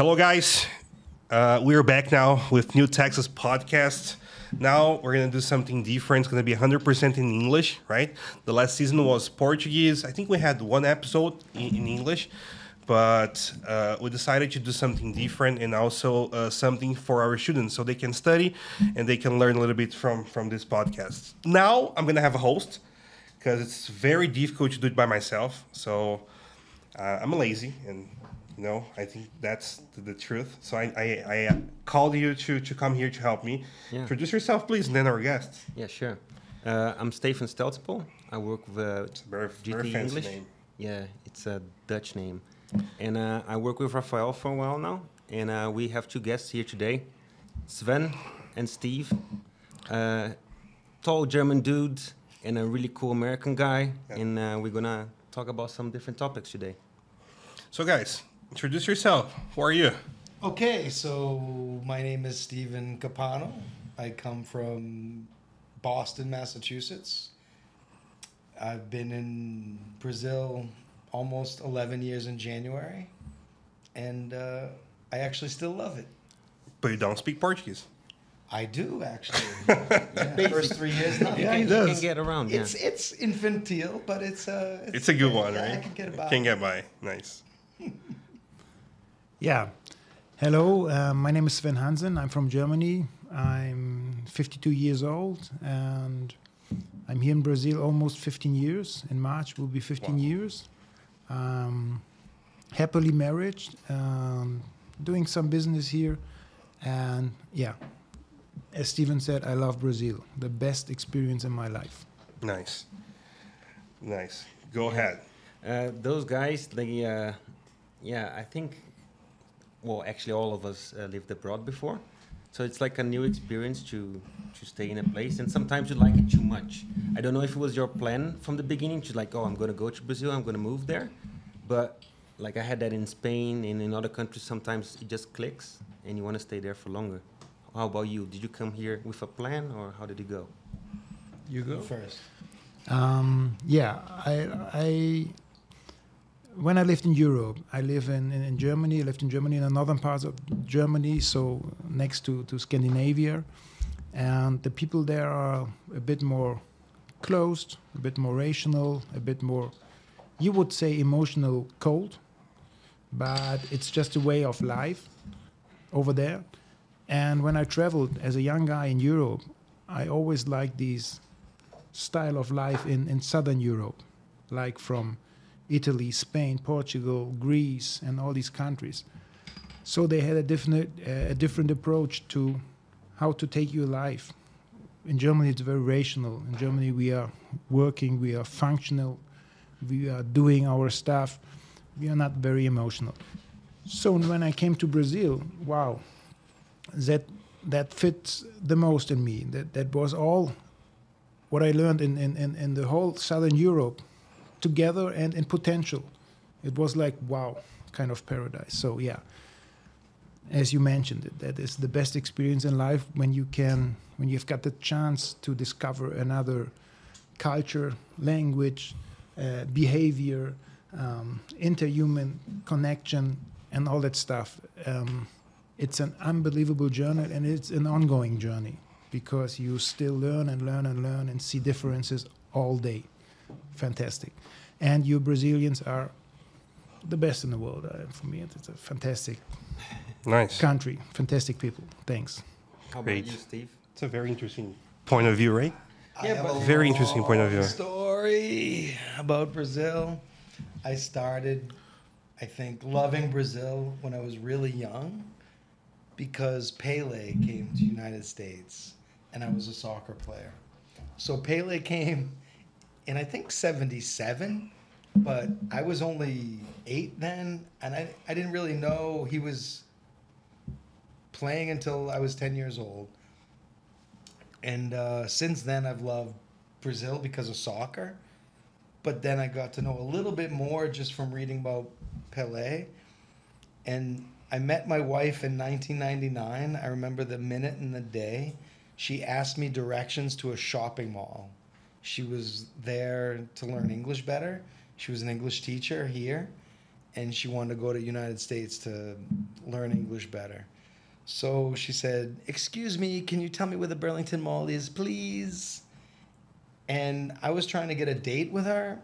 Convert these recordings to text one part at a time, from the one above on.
Hello, guys. Uh, we're back now with New Texas Podcast. Now we're gonna do something different. It's gonna be 100% in English, right? The last season was Portuguese. I think we had one episode in, in English, but uh, we decided to do something different and also uh, something for our students so they can study and they can learn a little bit from from this podcast. Now I'm gonna have a host because it's very difficult to do it by myself. So uh, I'm lazy and know, I think that's the, the truth. So I, I, I uh, called you to, to come here to help me. Yeah. Introduce yourself, please, and then our guests. Yeah, sure. Uh, I'm Stefan Steltspel. I work with uh, very, GT very fancy English. name. Yeah, it's a Dutch name. And uh, I work with Rafael for a while now. And uh, we have two guests here today Sven and Steve. Uh, tall German dude and a really cool American guy. Yeah. And uh, we're going to talk about some different topics today. So, guys, introduce yourself. Who are you? Okay, so my name is Stephen Capano. I come from Boston, Massachusetts. I've been in Brazil almost 11 years in January, and uh, I actually still love it. But you don't speak Portuguese. I do actually. yeah, first three years, not Yeah, he you does. can get around, yeah. It's it's infantile, but it's uh, It's a good one, yeah, right? I can get about. Can get by. Nice. Yeah. Hello, uh, my name is Sven Hansen. I'm from Germany. I'm 52 years old and I'm here in Brazil almost 15 years. In March will be 15 Wow. years. Um, happily married, um, doing some business here. And yeah, as Steven said, I love Brazil. The best experience in my life. Nice. Nice. Go ahead. Uh, those guys, they, uh, yeah, I think, well, actually, all of us uh, lived abroad before, so it's like a new experience to to stay in a place, and sometimes you like it too much. I don't know if it was your plan from the beginning to like, oh, I'm gonna go to Brazil, I'm gonna move there, but like I had that in Spain and in other countries. Sometimes it just clicks, and you want to stay there for longer. How about you? Did you come here with a plan, or how did it go? You go first. Um, yeah, I, I when I lived in Europe, I live in, in, in Germany. I lived in Germany in the northern parts of Germany, so next to, to Scandinavia, and the people there are a bit more closed, a bit more rational, a bit more, you would say, emotional cold, but it's just a way of life over there. And when I traveled as a young guy in Europe, I always liked these style of life in, in southern Europe, like from Italy, Spain, Portugal, Greece, and all these countries. So they had a different, uh, a different approach to how to take your life. In Germany, it's very rational. In Germany, we are working, we are functional, we are doing our stuff. We are not very emotional. So when I came to Brazil, wow, that that fits the most in me. That that was all what I learned in, in, in, in the whole Southern Europe together and in potential. It was like, wow, kind of paradise. So, yeah, as you mentioned, it, that is the best experience in life when you can, when you've got the chance to discover another culture, language, uh, behavior, um, interhuman connection, and all that stuff. Um, it's an unbelievable journey and it's an ongoing journey because you still learn and learn and learn and see differences all day. Fantastic. And you Brazilians are the best in the world. Uh, for me, it's a fantastic Nice. country, fantastic people. Thanks. How Great. about you, Steve? It's a very interesting point of view, right? I Yeah, have but- a Very interesting point of view. Story about Brazil. I started, I think, loving Brazil when I was really young, because Pele came to United States, and I was a soccer player. So Pele came, in I think '77, but I was only eight then, and I I didn't really know he was playing until I was 10 years old. And uh, since then, I've loved Brazil because of soccer. But then I got to know a little bit more just from reading about Pele. And I met my wife in 1999. I remember the minute and the day. She asked me directions to a shopping mall. She was there to learn English better. She was an English teacher here. and she wanted to go to United States to learn English better. So she said, "Excuse me, can you tell me where the Burlington Mall is, please?" And I was trying to get a date with her,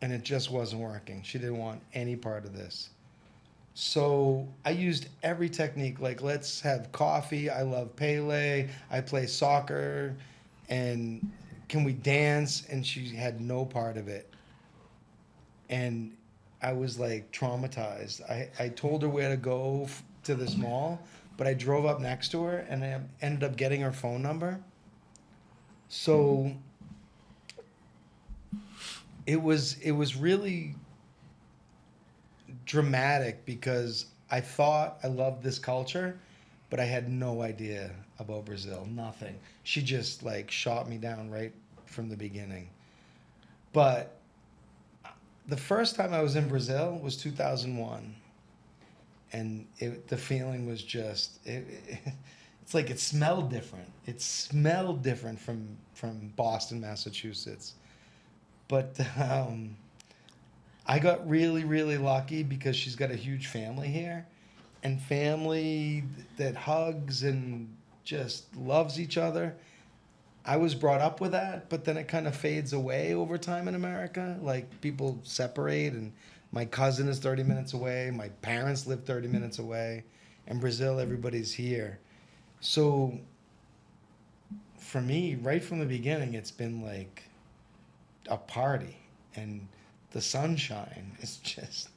and it just wasn't working. She didn't want any part of this. So I used every technique. Like, let's have coffee. I love Pele. I play soccer. And can we dance? And she had no part of it. And I was like traumatized. I, I told her where to go f- to this mall, but I drove up next to her and I ended up getting her phone number. So it was it was really dramatic because I thought I loved this culture, but I had no idea about Brazil. Nothing. She just like shot me down right from the beginning. But the first time I was in Brazil was 2001. And it, the feeling was just it, it, it's like it smelled different. It smelled different from from Boston, Massachusetts. But um, I got really, really lucky because she's got a huge family here, and family that hugs and just loves each other. I was brought up with that, but then it kind of fades away over time in America. Like people separate, and my cousin is 30 minutes away, my parents live 30 minutes away. In Brazil, everybody's here. So for me, right from the beginning, it's been like a party, and the sunshine is just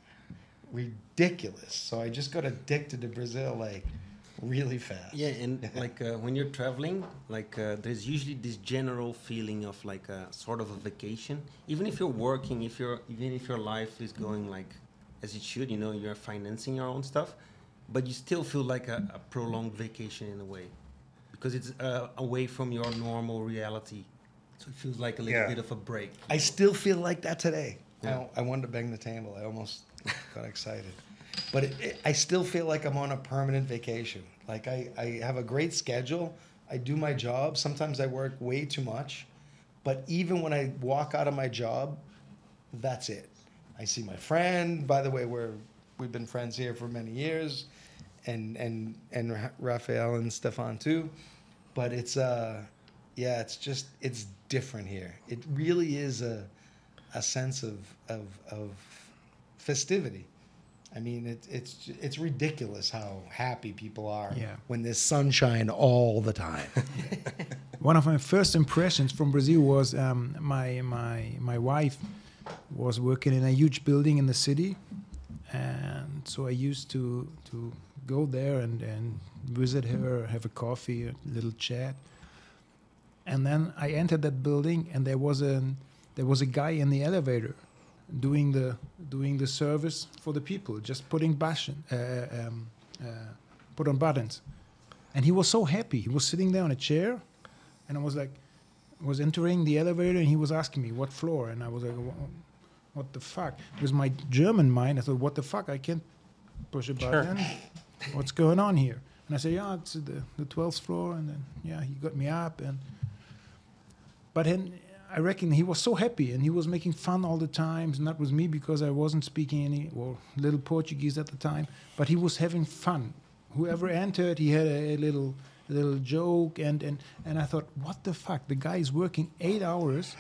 ridiculous. So I just got addicted to Brazil like really fast. Yeah, and like uh, when you're traveling, like uh, there's usually this general feeling of like a sort of a vacation. Even if you're working, if you're even if your life is going like as it should, you know, you're financing your own stuff, but you still feel like a, a prolonged vacation in a way, because it's uh, away from your normal reality. So it feels like a little Yeah. bit of a break. I still feel like that today. Yeah. I, I wanted to bang the table. I almost got excited. But it, it, I still feel like I'm on a permanent vacation. Like I, I have a great schedule. I do my job. Sometimes I work way too much. But even when I walk out of my job, that's it. I see my friend. By the way, we're we've been friends here for many years, and and and Ra- Raphael and Stefan too. But it's uh, yeah, it's just it's different here. It really is a a sense of of of festivity. I mean, it, it's it's ridiculous how happy people are Yeah. when there's sunshine all the time. One of my first impressions from Brazil was um, my my my wife was working in a huge building in the city, and so I used to to go there and and visit her, have a coffee, a little chat, and then I entered that building, and there was a there was a guy in the elevator doing the doing the service for the people, just putting button, uh, um, uh, put on buttons, and he was so happy. He was sitting there on a chair, and I was like, was entering the elevator, and he was asking me what floor, and I was like, what the fuck? With my German mind, I thought, what the fuck? I can't push a button. What's going on here? And I said, yeah, it's the the twelfth floor, and then yeah, he got me up, and but then I reckon he was so happy and he was making fun all the time, not with me because I wasn't speaking any or little Portuguese at the time, but he was having fun. Whoever entered, he had a, a little a little joke and, and and I thought, what the fuck? The guy is working eight hours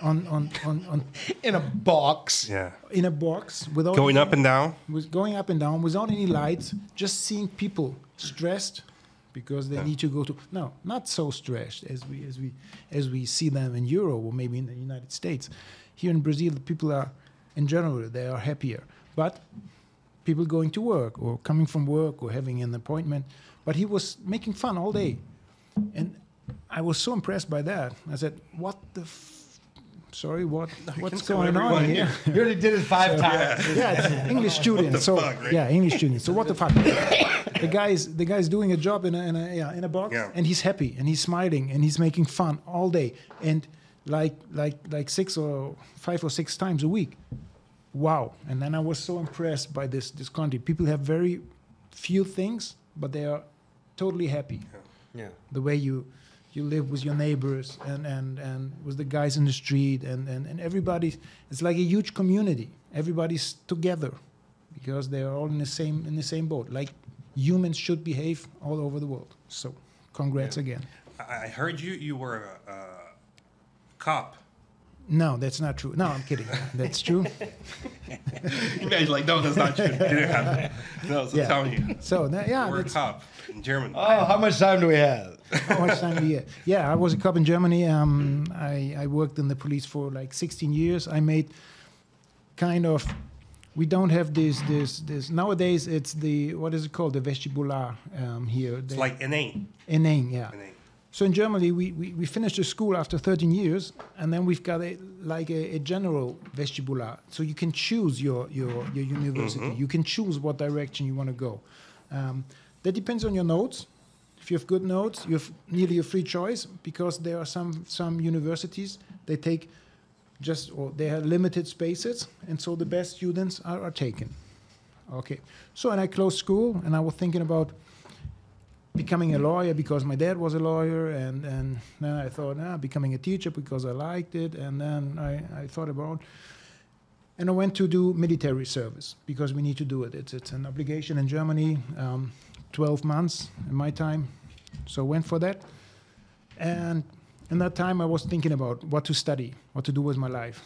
on on, on, on In a box. Yeah. in a box without Going any- up and down. was going up and down without any lights, just seeing people stressed because they Yeah. need to go to no, not so stretched as we as we as we see them in Europe or maybe in the United States. Here in Brazil, the people are in general they are happier, but people going to work or coming from work or having an appointment. But he was making fun all day, and I was so impressed by that. I said, "What the." F- Sorry, what what's going on here? You already did it five times. yeah, it's English student. the so fuck, right? yeah, English student. So what the fuck? The guy's the guy's doing a job in a in a, yeah, in a box, Yeah. and he's happy and he's smiling and he's making fun all day and like like like six or five or six times a week. Wow! And then I was so impressed by this this country. People have very few things, but they are totally happy Yeah. the way you you live with your neighbors and and and with the guys in the street and and, and everybody it's like a huge community everybody's together because they are all in the same in the same boat. Like humans should behave all over the world. So, congrats Yeah. again. I I heard you. You were a, a cop. No, that's not true. No, I'm kidding. That's true. You guys like, no, that's not true. It didn't happen. No, so Yeah. tell me. So that, yeah, You were a cop in Germany. Oh, how much time do we have? how much time do you get? Yeah, I was a cop in Germany. Um, I, I worked in the police for like 16 years. I made kind of. We don't have this this this nowadays. It's the what is it called? The vestibular um, here. It's The- like NA. ENEM, yeah. NA. So in Germany, we, we, we finished the school after 13 years, and then we've got a like a, a general vestibular. So you can choose your your, your university. You can choose what direction you want to go. Um, that depends on your notes. If you have good notes, you have nearly a free choice because there are some some universities they take just or they have limited spaces, and so the best students are, are taken. Okay. So and I closed school, and I was thinking about becoming a lawyer because my dad was a lawyer, and, and then I thought, ah, becoming a teacher because I liked it, and then I, I thought about, and I went to do military service because we need to do it. It's, it's an obligation in Germany, um, 12 months in my time, so went for that. And in that time, I was thinking about what to study, what to do with my life,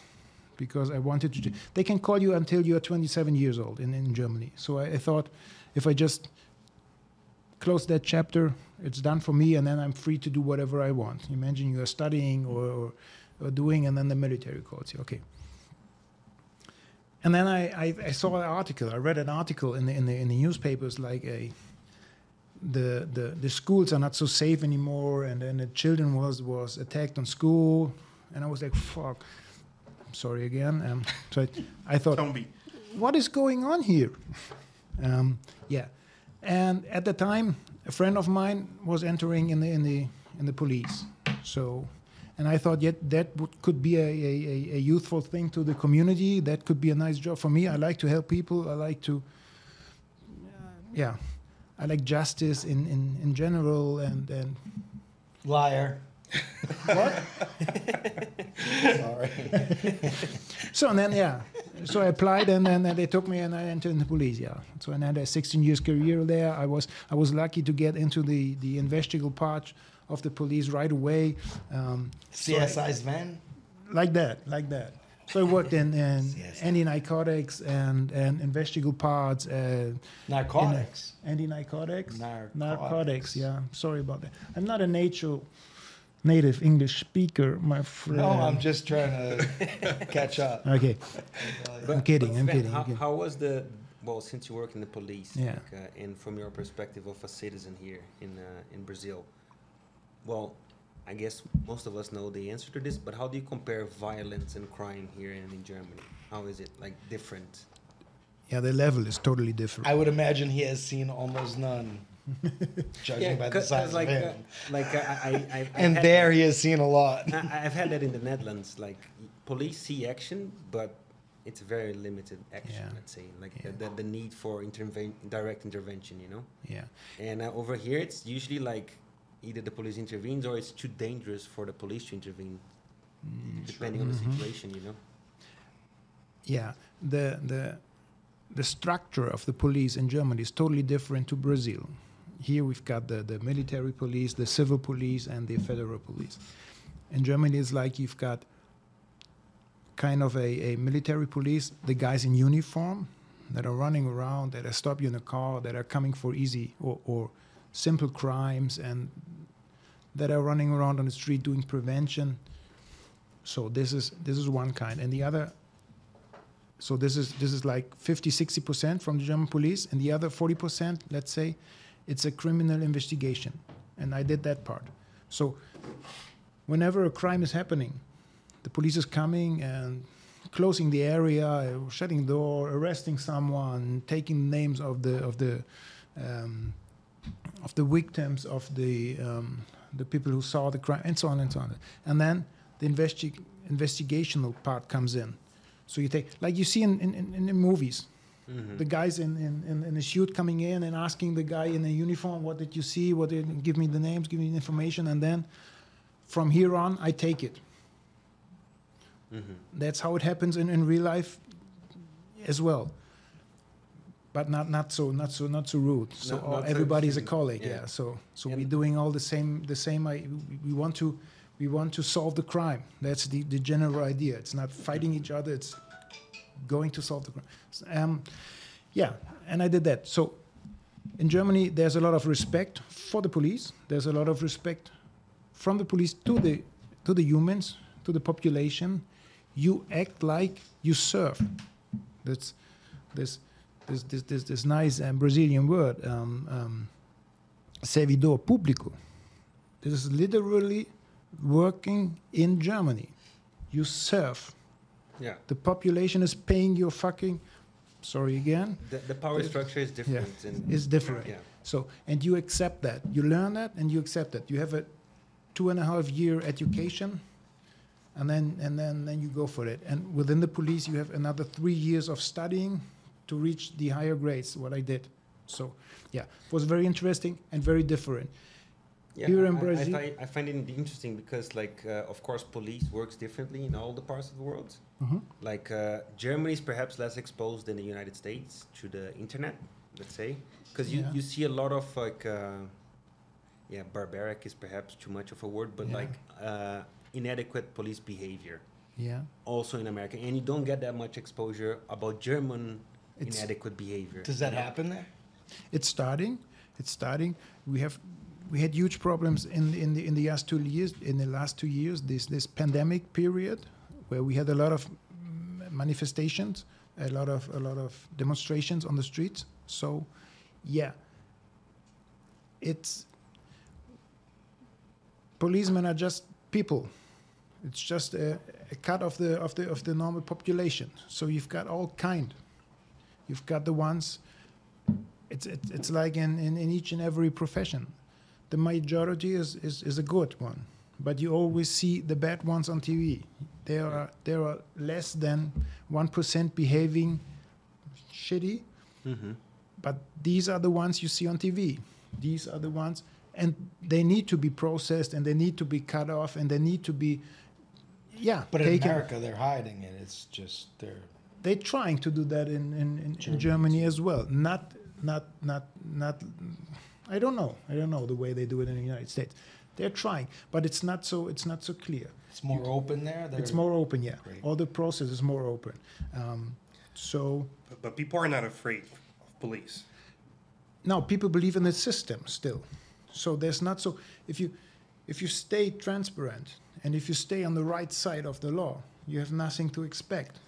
because I wanted to. do- They can call you until you are 27 years old in, in Germany. So I, I thought, if I just close that chapter. It's done for me, and then I'm free to do whatever I want. Imagine you are studying or, or, or doing, and then the military calls you. Okay. And then I, I, I saw an article. I read an article in the, in the in the newspapers like a the, the the schools are not so safe anymore, and then the children was was attacked on school, and I was like, fuck. I'm Sorry again. Um, so I, I thought, what is going on here? Um, yeah, and at the time, a friend of mine was entering in the in the in the police. So, and I thought, yet that would, could be a, a, a youthful thing to the community. That could be a nice job for me. I like to help people. I like to, yeah, I like justice in in, in general and and Liar. what? Sorry. So and then yeah, so I applied and then they took me and I entered the police. Yeah, so I had a 16 years career there. I was I was lucky to get into the the investigative part of the police right away. Um, so I- Sven. like that, like that. So I worked in, in Yes. anti-narcotics and and investigative parts. Uh, Narcotics. anti-narcotics. Narcotics. Narcotics. Yeah. Sorry about that. I'm not a native native English speaker, my friend. No, I'm just trying to catch up. Okay. I'm kidding, I'm Sven, kidding, How, how was the well since you work in the police? Yeah. Like, uh, and from your perspective of a citizen here in uh, in Brazil, well, I guess most of us know the answer to this, but how do you compare violence and crime here and in Germany? How is it like different? Yeah, the level is totally different. I would imagine he has seen almost none, judging by the 'cause- size 'cause like of uh, him. like uh, I, I, I and had- there he has seen a lot. I, I've had that in the Netherlands. Like police see action, but it's very limited action. Yeah. Let's say like Yeah. the, the, the need for interven- direct intervention. You know. yeah. And uh, over here, it's usually like either the police intervenes or it's too dangerous for the police to intervene, depending on the Mhm. situation. You know. Yeah, the the the structure of the police in Germany is totally different to Brazil. Here we've got the, the military police, the civil police, and the federal police. In Germany, it's like you've got kind of a, a military police, the guys in uniform that are running around, that are stop you in a car, that are coming for easy or, or simple crimes, and that are running around on the street doing prevention. So this is this is one kind, and the other so this is this is like 50 60% from the German police and the other 40% let's say it's a criminal investigation and I did that part. So whenever a crime is happening the police is coming and closing the area, shutting the door, arresting someone, taking names of the of the um, of the victims, of the um, the people who saw the crime, and so on and so on. And then the investi- investigational part comes in. So you take, like you see in, in, in, in movies, Mm-hmm. the guys in, in, in, a suit coming in and asking the guy in a uniform, what did you see? What did, give me the names, give me the information, and then from here on, I take it. Mm-hmm. That's how it happens in, in real life as well. But not not so not so not so rude. So Not- not so everybody's a colleague. yeah. Yeah. So so And- we're doing all the same the same. I, we- we want to we want to solve the crime. That's the the general idea. It's not fighting each other. It's going to solve the crime. Um, yeah, and I did that. So in Germany, there's a lot of respect for the police. There's a lot of respect from the police to the to the humans, to the population. You act like you serve. That's this this this this, this nice um, Brazilian word, um, um, servidor público. This is literally working in Germany. You serve. Yeah. The population is paying your fucking. Sorry again. The, the power structure is different. in- Is different. Yeah. So, and you accept that. You learn that, and you accept that. You have a two and a half year education, and then and then then you go for it. And within the police, you have another three years of studying to reach the higher grades. What I did. So, yeah, it was very interesting and very different. Yeah, Here I- in I- Brazil- I, find, I find it interesting because, like, uh, of course, police works differently in all the parts of the world. Mhm. Like, uh, Germany is perhaps less exposed than the United States to the internet, let's say, because you, Yeah. you see a lot of like, uh, yeah, barbaric is perhaps too much of a word, but Yeah. like uh, inadequate police behavior Yeah, also in America, and you don't get that much exposure about German It's- inadequate behavior. Does that you happen there? it's starting. It's starting. We have we had huge problems in in the in the last two years. In the last two years, this this pandemic period, where we had a lot of manifestations, a lot of a lot of demonstrations on the streets. So, yeah, it's policemen are just people. It's just a, a cut of the of the of the normal population. So you've got all kind. You've got the ones it's it's, it's like in, in, in each and every profession the majority is, is, is a good one but you always see the bad ones on tv there are there are less than 1% behaving shitty Mhm. but these are the ones you see on tv these are the ones and they need to be processed and they need to be cut off and they need to be yeah But in America, they're hiding it. It's just they're they're trying to do that in, in, in, Germany in Germany as well. Not not not not I don't know. I don't know the way they do it in the United States. They're trying, but it's not so it's not so clear. it's more open there. It's They're- more open, yeah. Great. All the process is more open. Um, so But, but people are not afraid of police. No, people believe in the system still. So there's not so if you if you stay transparent and if you stay on the right side of the law, you have nothing to expect.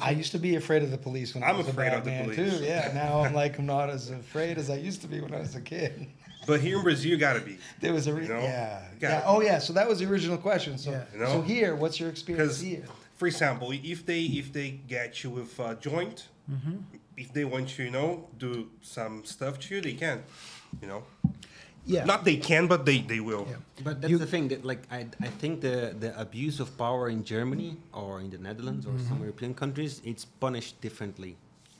I used to be afraid of the police when I I'm was a afraid bad of the man police. too. Yeah, now I'm like I'm not as afraid as I used to be when I was a kid. But here in Brazil, you gotta be. There was a re- You know? yeah, yeah. it. Oh yeah, so that was the original question. So Yeah. You know? so here, what's your experience here? for example, if they if they get you with a joint, Mm-hmm. if they want you, you know, do some stuff to you, they can. You know, Yeah. not they can, but they they will. Yeah. But that's You- the thing that like I, I think the, the abuse of power in Germany or in the Netherlands or some European countries it's punished differently.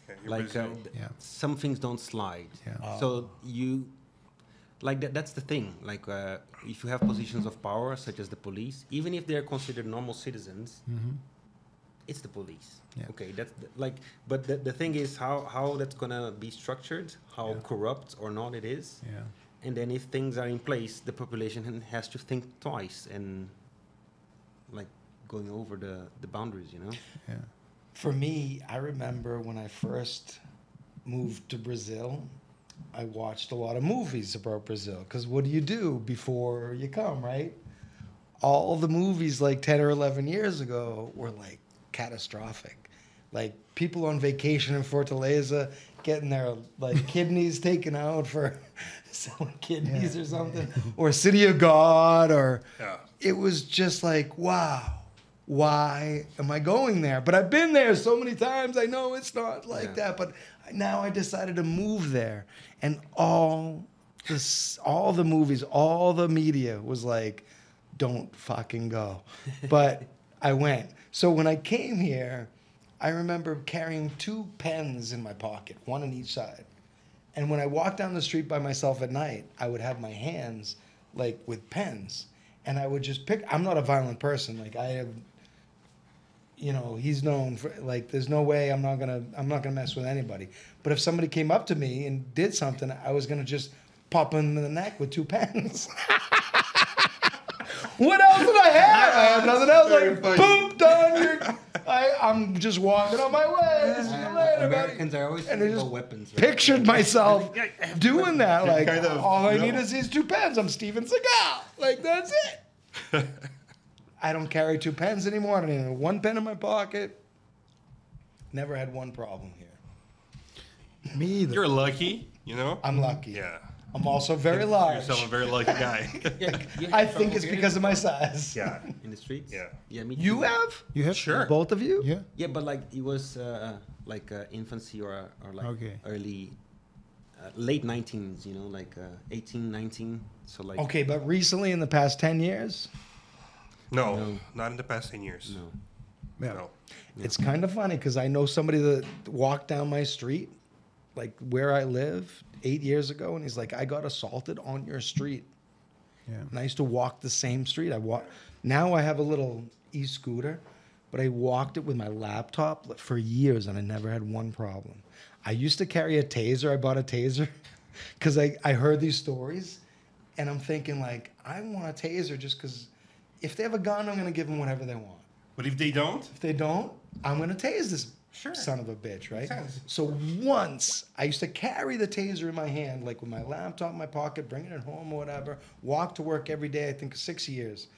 Yeah, Like uh, Yeah. some things don't slide. Yeah. So you like that that's the thing. Like uh, if you have positions of power such as the police, even if they're considered normal citizens, Mhm. it's the police. Yeah. Okay, that's the, like but the, the thing is how how that's gonna be structured, how Yeah. corrupt or not it is. Yeah. And then if things are in place, the population has to think twice and like going over the, the boundaries, you know? Yeah. For me, I remember when I first moved to Brazil, I watched a lot of movies about Brazil. Because what do you do before you come, right? All the movies like 10 or 11 years ago were like catastrophic. Like people on vacation in Fortaleza getting their like kidneys taken out for selling kidneys Yeah. or something, or City of God, or Yeah. it was just like, wow, why am I going there? But I've been there so many times. I know it's not like Yeah. that. But now I decided to move there, and all this, all the movies, all the media was like, don't fucking go. But I went. So when I came here, I remember carrying two pens in my pocket, one on each side. And when I walked down the street by myself at night, I would have my hands like with pens. And I would just pick I'm not a violent person. Like I have you know, he's known for like. There's no way I'm not gonna I'm not gonna mess with anybody. But if somebody came up to me and did something, I was gonna just pop him in the neck with two pens. what else did I have? I have nothing else. Like, boom, done. You're, I, I'm just walking on my way. See you later, buddy. Americans are always And thinking I just about weapons. right? pictured myself doing that. Like, kind of, all I you know. need is these two pens. I'm Steven Seagal. Like, that's it. I don't carry two pens anymore. I don't even have one pen in my pocket. Never had one problem here. Me either. You're lucky, you know. I'm lucky. yeah. I'm also very Consider large. Yourself a very lucky guy. Yeah, you I think trouble it's hearing because of my size. yeah. in the streets. Yeah. Yeah, me too. You have? You have Sure. Both of you? Yeah. Yeah, but like it was uh, like uh, infancy or or like Okay. early, uh, late 19s. You know, like uh, 18, 19. So like Okay, but recently in the past 10 years, No, No. not in the past ten years. no. Yeah. No. It's kind of funny because I know somebody that walked down my street, like where I live, eight years ago, and he's like, "I got assaulted on your street." Yeah. And I used to walk the same street. I walk. Now I have a little e-scooter, but I walked it with my laptop for years, and I never had one problem. I used to carry a taser. I bought a taser because I, I heard these stories, and I'm thinking like, I want a taser just because if they have a gun, I'm gonna give them whatever they want. But if they don't, If they don't, I'm gonna tase this Sure. son of a bitch, right? So once I used to carry the taser in my hand, like with my laptop in my pocket, bringing it home or whatever, walk to work every day, I think six years.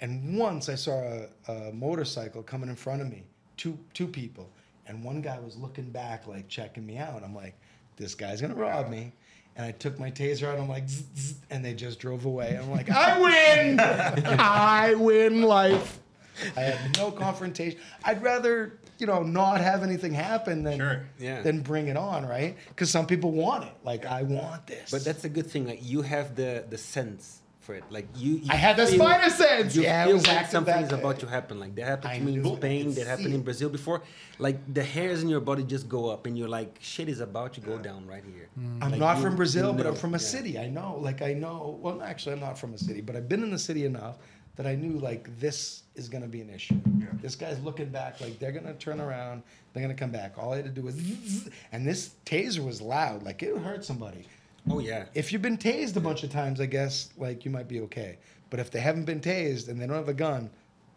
And once I saw a, a motorcycle coming in front of me, two two people, and one guy was looking back, like checking me out. I'm like, this guy's gonna rob me. And I took my taser out. I'm like, zzz, zzz, and they just drove away. I'm like, I win. I win life. I have no confrontation. I'd rather, you know, not have anything happen than Sure. Yeah. than bring it on, right? Because some people want it. Like, I want this. But that's a good thing. Like you have the the sense for it. Like you. you I had the feel- spider sense. You Yeah, I feel was like active something that is day. about to happen. Like that happened I to me in. Spain. That happened see in. Brazil before. Like the hairs in your body just go up, and you're like, shit is about to go down right here. I'm Like, not you- from Brazil, you but I'm from a yeah. city. I know, like I know. Well, actually, I'm not from a city, but I've been in the city enough that I knew like this is gonna be an issue. Yeah. This guy's looking back, like they're gonna turn around, they're gonna come back. All I had to do was, zzz, and this taser was loud, like it hurt somebody. Oh yeah. If you've been tased a bunch of times, I guess like you might be okay. But if they haven't been tased and they don't have a gun,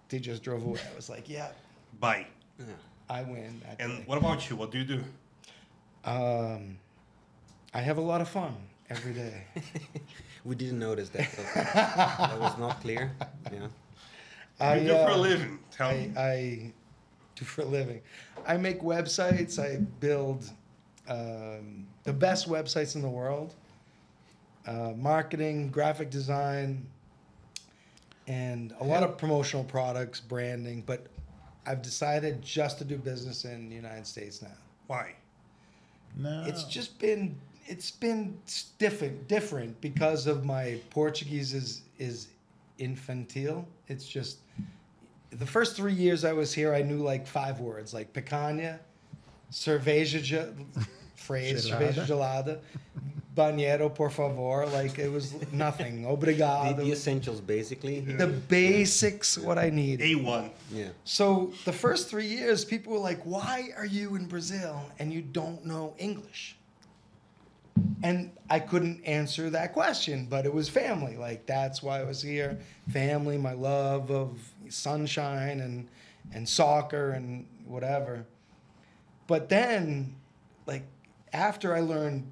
they just drove away. I was like, yeah, bye. yeah. I win. That And day. what about you? What do you do? Um, I have a lot of fun every day. We didn't notice that. So that was not clear. Yeah. I, you do for a uh, living. Tell I, me. I do for a living. I make websites. I build um, the best websites in the world. Uh, marketing, graphic design, and a lot of promotional products, branding. But I've decided just to do business in the United States now. Why? No. It's just been it's been different different because of my Portuguese is is infantile. It's just the first three years I was here, I knew like five words like picanha, cerveja, ge- phrase, Gelada. cerveja gelada, banheiro por favor. Like it was nothing. The, Obrigado. the essentials, basically. The basics, what I need. A1. Yeah. So the first three years, people were like, "Why are you in Brazil and you don't know English?" And I couldn't answer that question, but it was family. Like that's why I was here. Family, my love of sunshine and and soccer and whatever. But then, like after I learned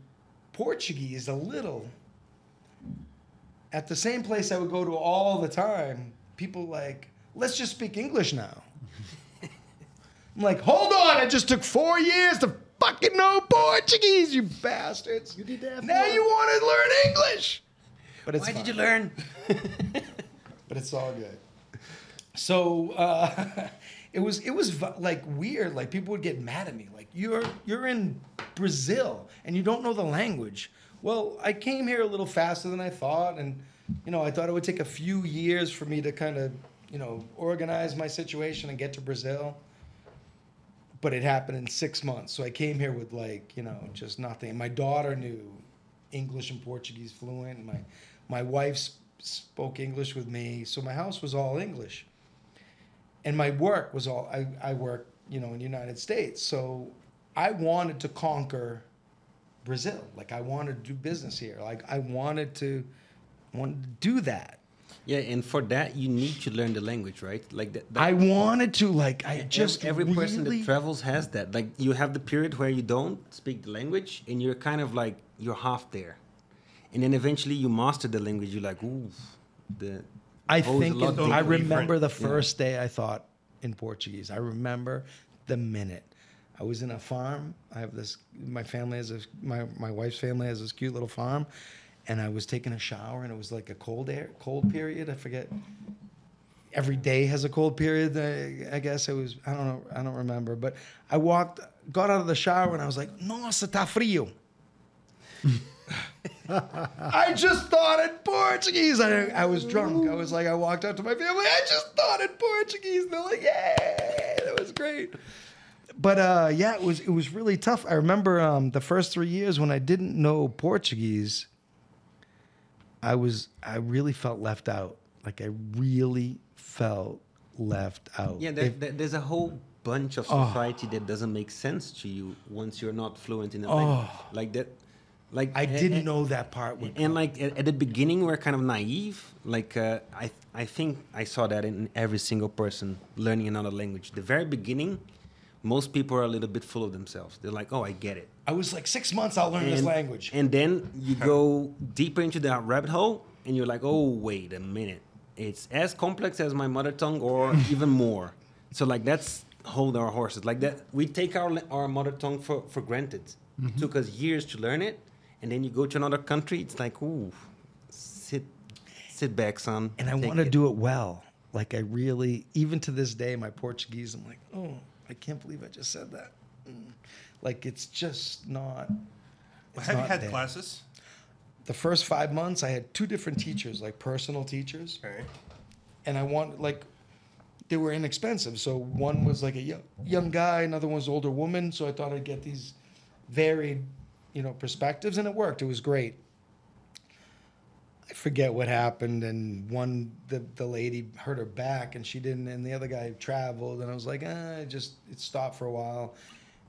Portuguese a little, at the same place I would go to all the time, people like, let's just speak English now. I'm like, hold on, it just took four years to fucking know Portuguese, you bastards. You did that Now you want to learn English. But it's Why fine. did you learn? But it's all good. So uh, it was it was like weird. Like people would get mad at me. Like you're you're in Brazil and you don't know the language. Well, I came here a little faster than I thought, and you know I thought it would take a few years for me to kind of you know organize my situation and get to Brazil. But it happened in six months. So I came here with like you know just nothing. My daughter knew English and Portuguese fluent. And My my wife sp- spoke English with me, so my house was all English. and my work was all I, I work you know in the united states so i wanted to conquer brazil like i wanted to do business here like i wanted to wanted to do that Yeah, and for that you need to learn the language, right? Like that. that i wanted to like i just every person really- that travels has that. Like you have the period where you don't speak the language, and you're kind of like you're half there, and then eventually you master the language. You're like, ooh, the. I think it- I remember the first day I thought in Portuguese. I remember the minute I was in a farm. I have this. My family has a my my wife's family has this cute little farm, and I was taking a shower and it was like a cold air cold period. I forget. Every day has a cold period. I, I guess it was. I don't know. I don't remember. But I walked, got out of the shower, and I was like, "No, "Nossa, tá frio." I just thought in Portuguese. I, I was drunk. I was like, I walked out to my family. I just thought in Portuguese. They're like, yeah, that was great. But uh, yeah, it was it was really tough. I remember um, the first three years when I didn't know Portuguese. I was I really felt left out. Like I really felt left out. Yeah, there, If- there's a whole bunch of Oh. society that doesn't make sense to you once you're not fluent in the Oh. language. Like that, like I didn't know that part. And like at, at the beginning, we're kind of naive. Like uh, I, I think I saw that in every single person learning another language. The very beginning, most people are a little bit full of themselves. They're like, "Oh, I get it." I was like six months. I'll learn this language. And then you go deeper into that rabbit hole, and you're like, "Oh, wait a minute! It's as complex as my mother tongue, or even more." So like that's hold our horses. Like that, we take our our mother tongue for for granted. It took us years to learn it, and then you go to another country. It's like, ooh, sit sit back, son. and I want to do it well. Like I really, even to this day, my Portuguese, I'm like, oh, I can't believe I just said that. Mm. Like it's just not. it's Have you had there. classes? The first five months, I had two different teachers, like personal teachers, Okay. and I want like they were inexpensive. So one was like a young, young guy, another one was an older woman. So I thought I'd get these varied, you know, perspectives, and it worked. It was great. I forget what happened, and one the the lady hurt her back, and she didn't, and the other guy traveled, and I was like, ah, it just it stopped for a while.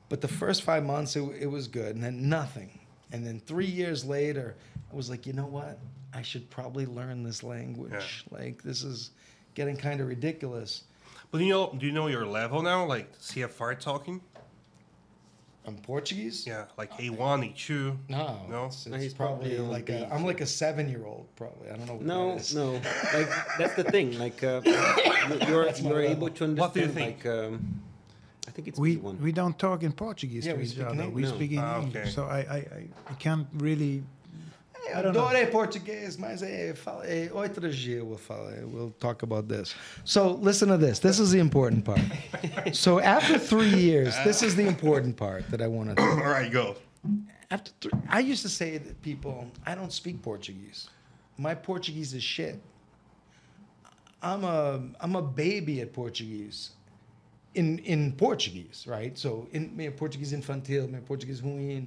But the first five months, it, it was good, and then nothing. And then three years later, I was like, you know what? I should probably learn this language. Like this is getting kind of ridiculous. But you know, do you know your level now? Like CFR talking? I'm Portuguese. Yeah, like A1, A2. No, No? it's, No, it's he's probably, probably like B. a, I'm like a seven year old. Probably I don't know. What No, that is. no. Like that's the thing. Like uh, you- you're you're level. able to understand. What do you think? Like um, I think it's we B1. we don't talk in Portuguese Yeah, to we each speak in other. We English. speak in Ah, English. okay. So I, I, I, I can't really. Eu I don't know. adoro português, mas é, fala, é outro dia eu vou. We'll talk about this. So listen to this. This is the important part. so after three years, this is the important part that I want to. All right, go. After three, I used to say to people, I don't speak Portuguese. My Portuguese is shit. I'm a I'm a baby at Portuguese. In in Portuguese, right? So in my Portuguese infantil, my Portuguese ruim.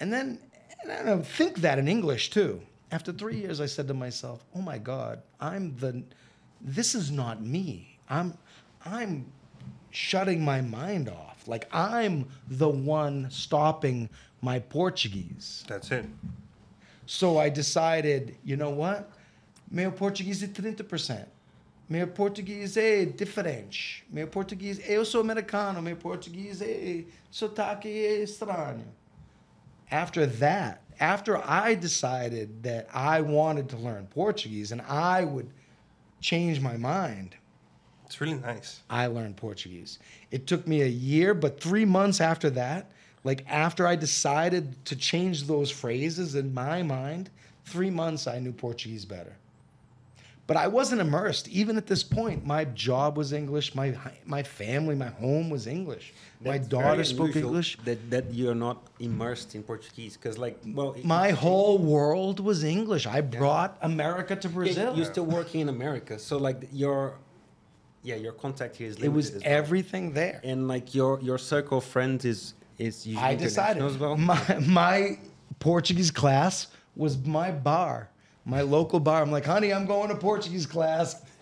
And then and I don't think that in English too. After three years, I said to myself, "Oh my God, I'm the. This is not me. I'm, I'm, shutting my mind off. Like I'm the one stopping my Portuguese." That's it. So I decided, you know what? Meu português é 30%. Meu português é diferente. Meu português, eu sou americano, meu português é sotaque é estranho. After that, after I decided that I wanted to learn Portuguese and I would change my mind, It's really nice. I learned Portuguese. It took me a year, but three months after that, like after I decided to change those phrases in my mind, three months I knew Portuguese better. But I wasn't immersed. Even at this point, my job was English. My my family, my home was English. my daughter spoke English. That that you're not immersed in Portuguese because like well My it's- whole world was English. I brought America to yeah, Brazil. You're still working in America, so like your yeah your contact here is it was well. everything there. and like your your circle of friends is is usually I decided well. my my Portuguese class was my bar, my local bar. I'm like, honey, I'm going to Portuguese class.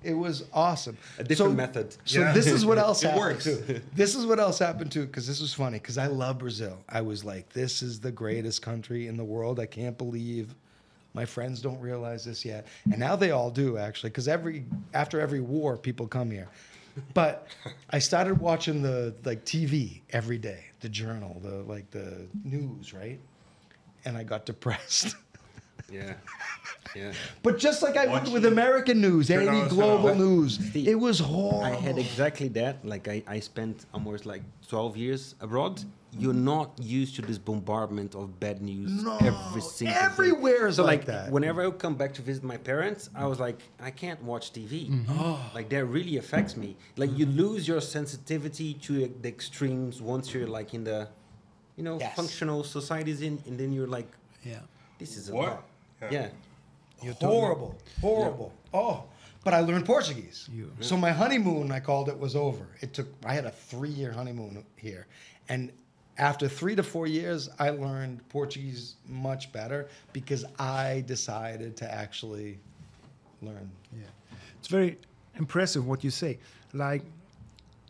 It was awesome. A different So- method. So Yeah. this is what else It happened works. This is what else happened too, because this was funny. Because I love Brazil. I was like, this is the greatest country in the world. I can't believe my friends don't realize this yet, and now they all do actually. Because every after every war, people come here. But I started watching the like TV every day, the journal, the like the news, right? And I got depressed. Yeah. Yeah. But just like I would Watching- with American news, Turn any on, global on. news, Steve, it was horrible. I had exactly that. Like I, I spent almost like 12 years abroad. You're not used to this bombardment of bad news No, every single day. everywhere is so like like that. Whenever I would come back to visit my parents, I was like, I can't watch TV. Mm-hmm. Like that really affects me. Like you lose your sensitivity to the extremes once you're like in the, you know, Yes. functional societies in, and then you're like, Yeah. this is a What? lot. Yeah. Yeah. horrible, horrible. Oh, but I learned Portuguese. You- So my honeymoon, I called it, was over. It took. I had a three-year honeymoon here, and after three to four years, I learned Portuguese much better because I decided to actually learn. Yeah, it's very impressive what you say. Like,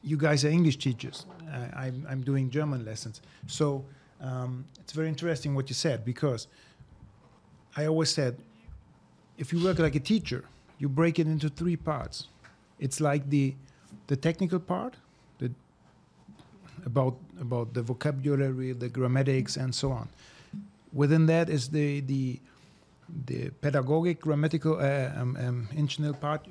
you guys are English teachers. I, I'm, I'm doing German lessons. So um, it's very interesting what you said because I always said if you work like a teacher, you break it into three parts. It's like the the technical part, the about about the vocabulary, the grammatics, and so on. Within that is the the the pedagogic, grammatical, uh, um, um, intentional part.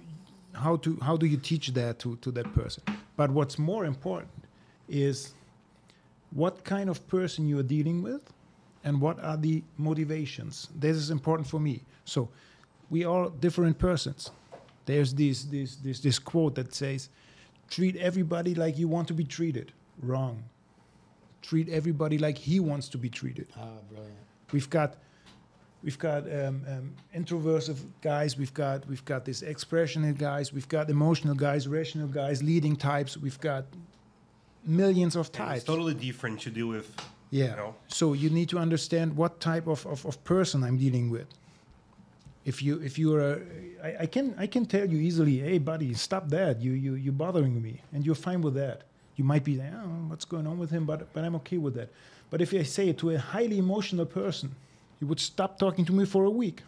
How to how do you teach that to to that person? But what's more important is what kind of person you are dealing with, and what are the motivations. This is important for me. So we are different persons. There's this this this this quote that says, "Treat everybody like you want to be treated." Wrong. Treat everybody like he wants to be treated. Ah, brilliant. We've got we've got um, um, introversive guys. We've got we've got this expressional guys. We've got emotional guys, rational guys, leading types. We've got millions of types. It's totally different to deal with. Yeah. You know? So you need to understand what type of, of, of person I'm dealing with. If you if you're a, I, I can I can tell you easily, hey buddy, stop that. You you you're bothering me, and you're fine with that. You might be like, oh, what's going on with him, but but I'm okay with that. But if I say it to a highly emotional person, he would stop talking to me for a week.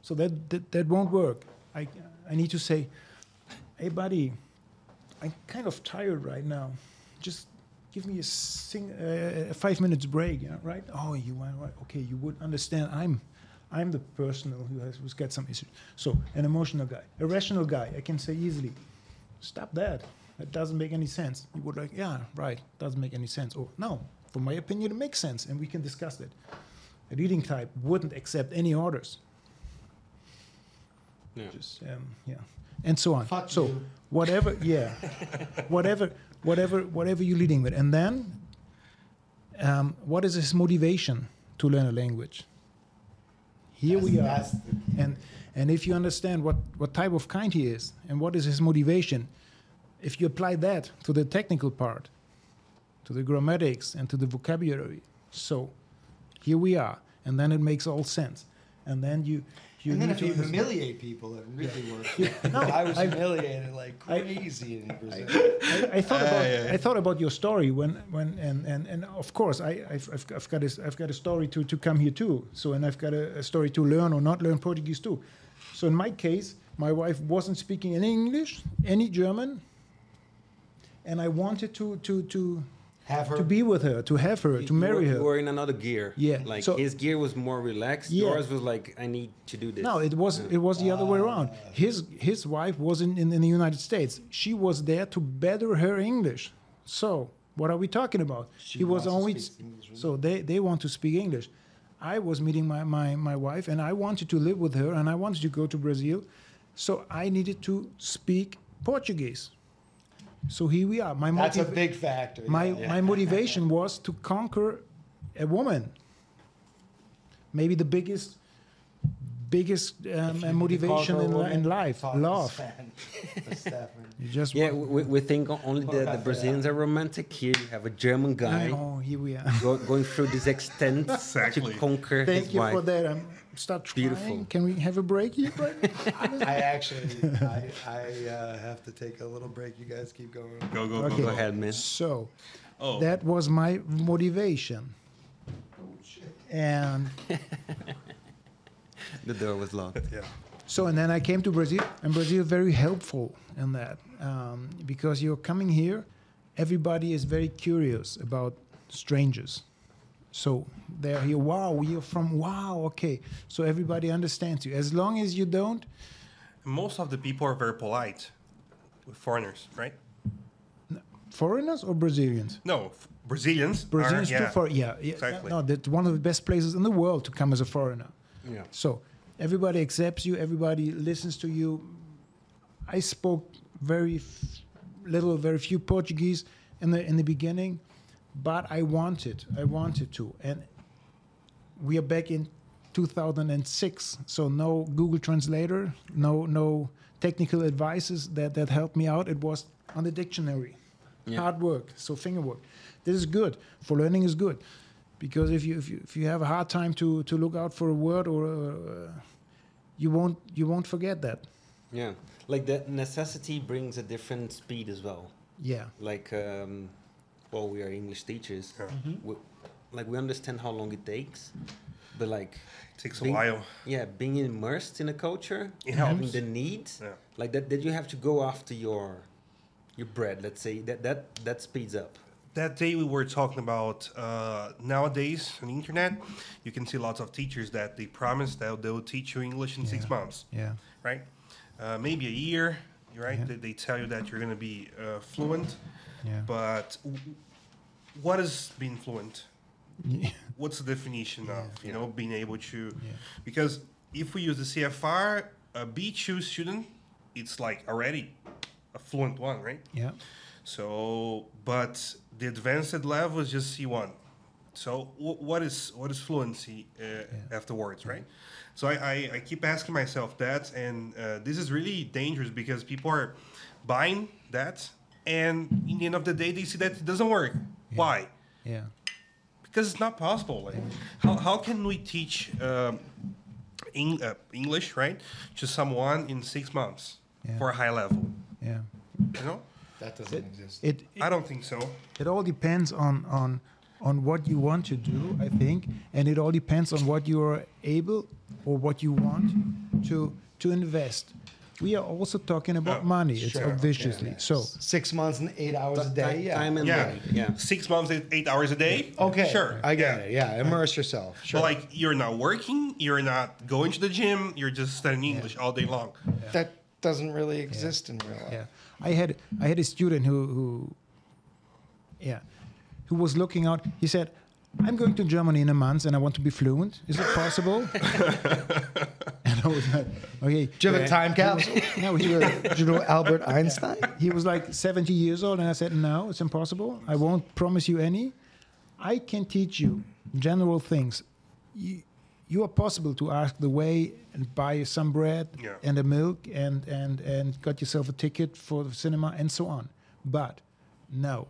So that that, that won't work. I I need to say, hey buddy, I'm kind of tired right now. Just give me a, sing, uh, a five minutes break, yeah, right? Oh, you want right? Okay, you would understand. I'm, I'm the person who has who's got some issues. So an emotional guy, a rational guy, I can say easily, stop that. That doesn't make any sense. You would like, yeah, right, doesn't make any sense. Or no, from my opinion, it makes sense, and we can discuss it. A leading type wouldn't accept any orders. Yeah. Just um, yeah, and so on. Fuck so you. whatever, yeah, whatever, whatever, whatever you're leading with, and then um, what is his motivation to learn a language? Here we are, and and if you understand what what type of kind he is and what is his motivation, if you apply that to the technical part, to the grammatics and to the vocabulary, so here we are, and then it makes all sense, and then you you and then if to you humiliate people, it really works. No, I was I- humiliated like I- crazy in Brazil. I, I thought Ah, about yeah. I thought about your story when when and and, and of course I I've, I've, I've got a, I've got a story to, to come here too. So and I've got a, a story to learn or not learn Portuguese too. So in my case, my wife wasn't speaking any English, any German, and I wanted to to to Have her to be with her, to have her, to You marry were, her. You were in another gear. Yeah, Like so- his gear was more relaxed. Yeah. Yours was like, I need to do this. No, it was it was the other way ah. around. His his wife was in, in, in the United States. She was there to better her English. So what are we talking about? She he was to English so they, they want to speak English. I was meeting my, my, my wife and I wanted to live with her and I wanted to go to Brazil. So I needed to speak Portuguese. So here we are. My That's a big factor. my yeah. my motivation was to conquer a woman maybe the biggest biggest um, motivation in, li- in life. Love. Sven or Stefan. You just Yeah, we, we think only the, the after Brazilians are romantic. Here you have a German guy Oh, here we are. go, going through this extent Exactly. to conquer Thank his you wife. for that. I'm start trying. Beautiful. Can we have a break here? I actually, I, I uh, have to take a little break. You guys keep going. Go, go, Okay. go, Go go. ahead, man. so Oh, that was my motivation. Oh shit. And The door was locked. yeah. So and then I came to Brazil, and Brazil very helpful in that um, because you're coming here, everybody is very curious about strangers. So they're here. Wow, you're from. Wow, okay. So everybody understands you. As long as you don't, Most of the people are very polite with foreigners, right? foreigners or Brazilians. No, f- Brazilians. Brazilians are, too yeah. for yeah, yeah Exactly. no that's one of the best places in the world to come as a foreigner Yeah. so everybody accepts you everybody listens to you i spoke very f- little very few portuguese in the in the beginning but i wanted i wanted to. And we are back in 2006 so no google translator no no technical advices that that helped me out. It was on the dictionary. Yeah. hard work so finger work. This is good. For learning is good. Because if you if you, if you have a hard time to to look out for a word or uh, you won't you won't forget that. Yeah. Like that necessity brings a different speed as well. yeah. Like, um, well, we are English teachers. Yeah. We, like, we understand how long it takes. But, like, It takes a while. yeah, being immersed in a culture, It having helps. the needs, Yeah. like that, that you have to go after your your bread, let's say, that, that, that speeds up. That day we were talking about uh, nowadays on the internet, you can see lots of teachers that they promise that they'll teach you English in six months, yeah right? Uh, maybe a year, right? Yeah. They, they tell you that you're going to be uh, fluent, yeah but w- what is being fluent? yeah What's the definition of you know being able to? Yeah. Because if we use the CFR, a B2 student, it's like already a fluent one, right? yeah So, but the advanced level is just C1. So, wh- what is what is fluency uh, afterwards, right? So, I, I, I keep asking myself that, and uh, this is really dangerous because people are buying that, and in the end of the day, they see that it doesn't work. Why? yeah Because it's not possible. Like, how, how can we teach um, Eng, uh, English, right, to someone in six months Yeah. for a high level? yeah You know, That doesn't exist. it, I don't think so. it all depends on on on what you want to do i think and it all depends on what you are able or what you want to to invest we are also talking about Oh, money it's sure, obviously Yeah. so six months and eight hours a day. Yeah. Time and Yeah. money. Yeah. Six months, and eight hours a day. okay. sure. I get it. Yeah. Immerse yourself. Sure. But like, you're not working. You're not going to the gym. You're just studying English all day long. that doesn't really exist in real life. Yeah, I had I had a student who who yeah who was looking out. He said, "I'm going to Germany in a month, and I want to be fluent. Is it possible?" and I was like, "Okay." Do you have a time capsule? No, he was, uh, Do you know Albert Einstein? he was like 70 years old, and I said, "No, it's impossible. I won't promise you any. I can teach you general things. You, you are possible to ask the way and buy some bread Yeah. and a milk and, and, and got yourself a ticket for the cinema and so on. But no,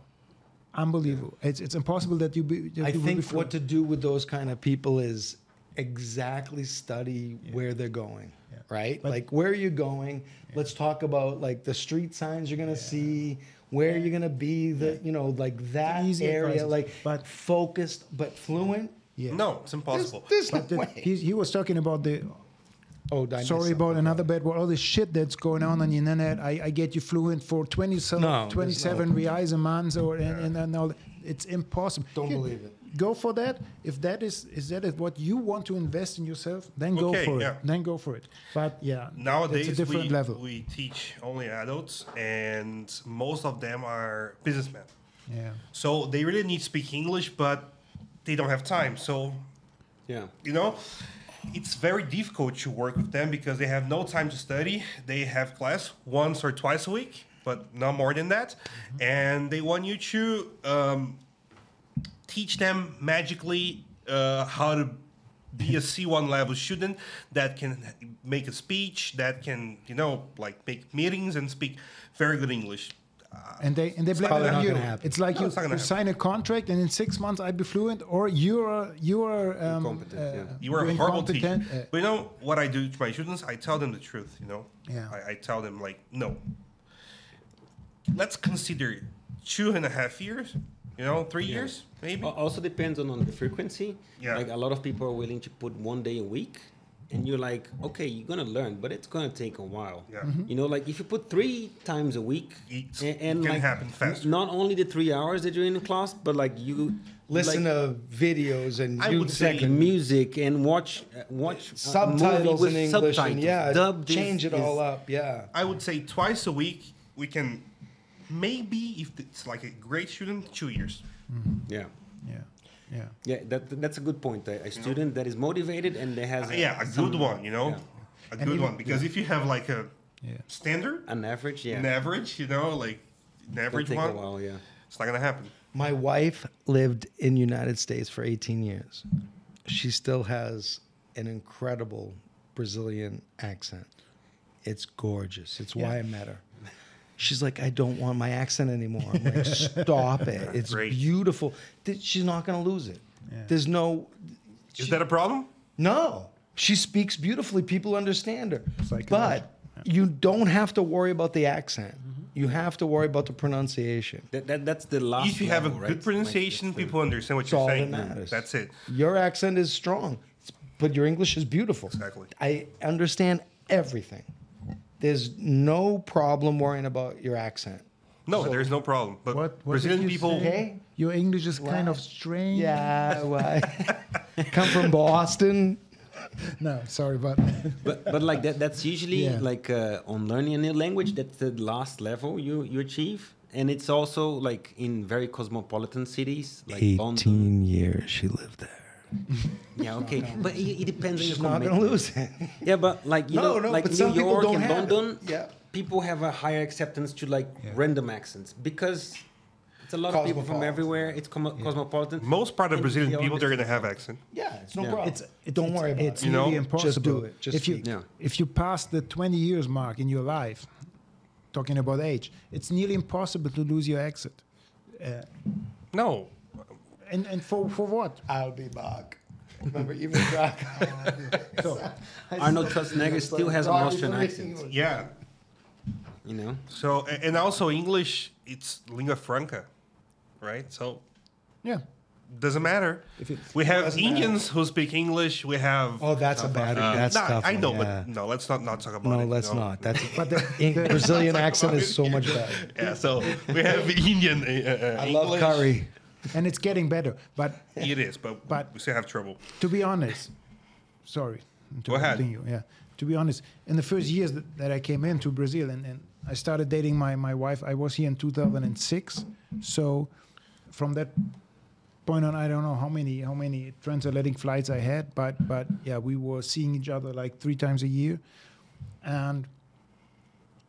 unbelievable. It's, it's impossible that you be. That I you will be think what to do with those kind of people is exactly study where they're going, Yeah. right? But- like where are you going? Let's talk about like the street signs you're gonna see, where you're gonna be, the you know like that area, advices, like but- focused but fluent. yeah. No, it's impossible. there's no the, way. he, he was talking about the oh, did Sorry something? about another bad word. All the shit that's going on on the internet. I, I get you fluent for 27, No, there's 27 reais a month, or and, and, and all. It's impossible. Don't You- believe it. Go for that. If that is is that is what you want to invest in yourself, then go for yeah. it. Then go for it. But yeah, Nowadays, it's a different we, level. we teach only adults, and most of them are businessmen. yeah, So they really need to speak English, but they don't have time. So Yeah. you know it's very difficult to work with them because they have no time to study. They have class once or twice a week but not more than that. And they want you to um, teach them magically uh, how to be a C1 level student that can make a speech, that can, you know, like make meetings and speak very good English. And they and they blame it on you. It's like No, you, it's you sign a contract, and in six months I'd be fluent, or you're you're um, Incompetent, uh, yeah. You are a you're horrible teacher. uh, but you know what I do to my students? I tell them the truth, you know? Yeah. I, I tell them, like, no. Let's consider two and a half years, you know, three years, maybe. Also depends on, on the frequency. Yeah. Like a lot of people are willing to put one day a week, and you're like, okay, you're gonna learn, but it's gonna take a while. Yeah. Mm-hmm. You know, like if you put three times a week, It's- a- and, like happen faster. Not only the three hours that you're in class, but like you Listen like, to videos and I would say- music and watch uh, watch subtitles with in English and subtitles. yeah, Dubbed is- change it is- all up. Yeah. I would say twice a week, we can maybe, if it's like a great student, two years. Yeah. yeah, yeah. Yeah, that, that's a good point. A, a student that is motivated and that has Uh, yeah, a some- good one, you know? yeah. A And good even- one. Because if you have like a Yeah. standard, an average. Yeah, an average, you know, like an average take one, a while. Yeah. it's not going to happen. My wife lived in United States for 18 years. She still has an incredible Brazilian accent. It's gorgeous. It's why I met her. She's like, I don't want my accent anymore. I'm like, stop it. It's Great. beautiful. Th- She's not going to lose it. Yeah. There's no, Is that a problem? no. She speaks beautifully. People understand her. like but you don't have to worry about the accent. Mm-hmm. You have to worry about the pronunciation. That, that that's the last. if you have a level, good pronunciation, Like, people understand what That's you're all that saying. matters. That's it. Your accent is strong, but your English is beautiful. Exactly. I understand everything. There's no problem worrying about your accent. No, So- there's no problem. But What, what Brazilian you people, say? Okay. Your English is kind of strange. Yeah, why? Come from Boston. No, sorry, but but but like that that's usually Yeah. like uh, on learning a new language that's the last level you you achieve and it's also like in very cosmopolitan cities like London. years she lived there. Yeah, okay, but it, it depends on She's your not gonna lose it. Yeah, but like you No, know, no, like but New York and have it. London, Yeah. people have a higher acceptance to like Yeah. random accents because it's a lot of people from everywhere. It's com- cosmopolitan. most part of Brazilian they people, they're going to have accent. Yeah, it's no Yeah. problem. it's, it's don't worry about it's it. You know, nearly just impossible. do it. Just if you. Yeah. if you pass the 20 years mark in your life, talking about age, it's nearly impossible to lose your accent. Uh, No. And and for for what? I'll be back. Remember, even back. So, Arnold Schwarzenegger still has an Austrian accent. Yeah. You know, So, a- and also English, it's lingua franca, right? So, yeah. doesn't matter. If it, We have Doesn't Indians who speak English. We have. Oh, that's a bad. Uh, that's nah, tough. I one, know, yeah. but no, let's not not talk about No, it. let's not. That's But the- in- the- Brazilian accent is so much better. Yeah, so we have Indian. Uh, uh, I English. love curry. And it's getting better. But It is, but, But- we still have trouble. to be honest, sorry. To Go ahead. continue, Yeah. To be honest, in the first years that, that I came into Brazil and, and I started dating my, my wife, I was here in 2006. So from that point on, I don't know how many how many transatlantic flights I had, but but yeah, we were seeing each other like three times a year, and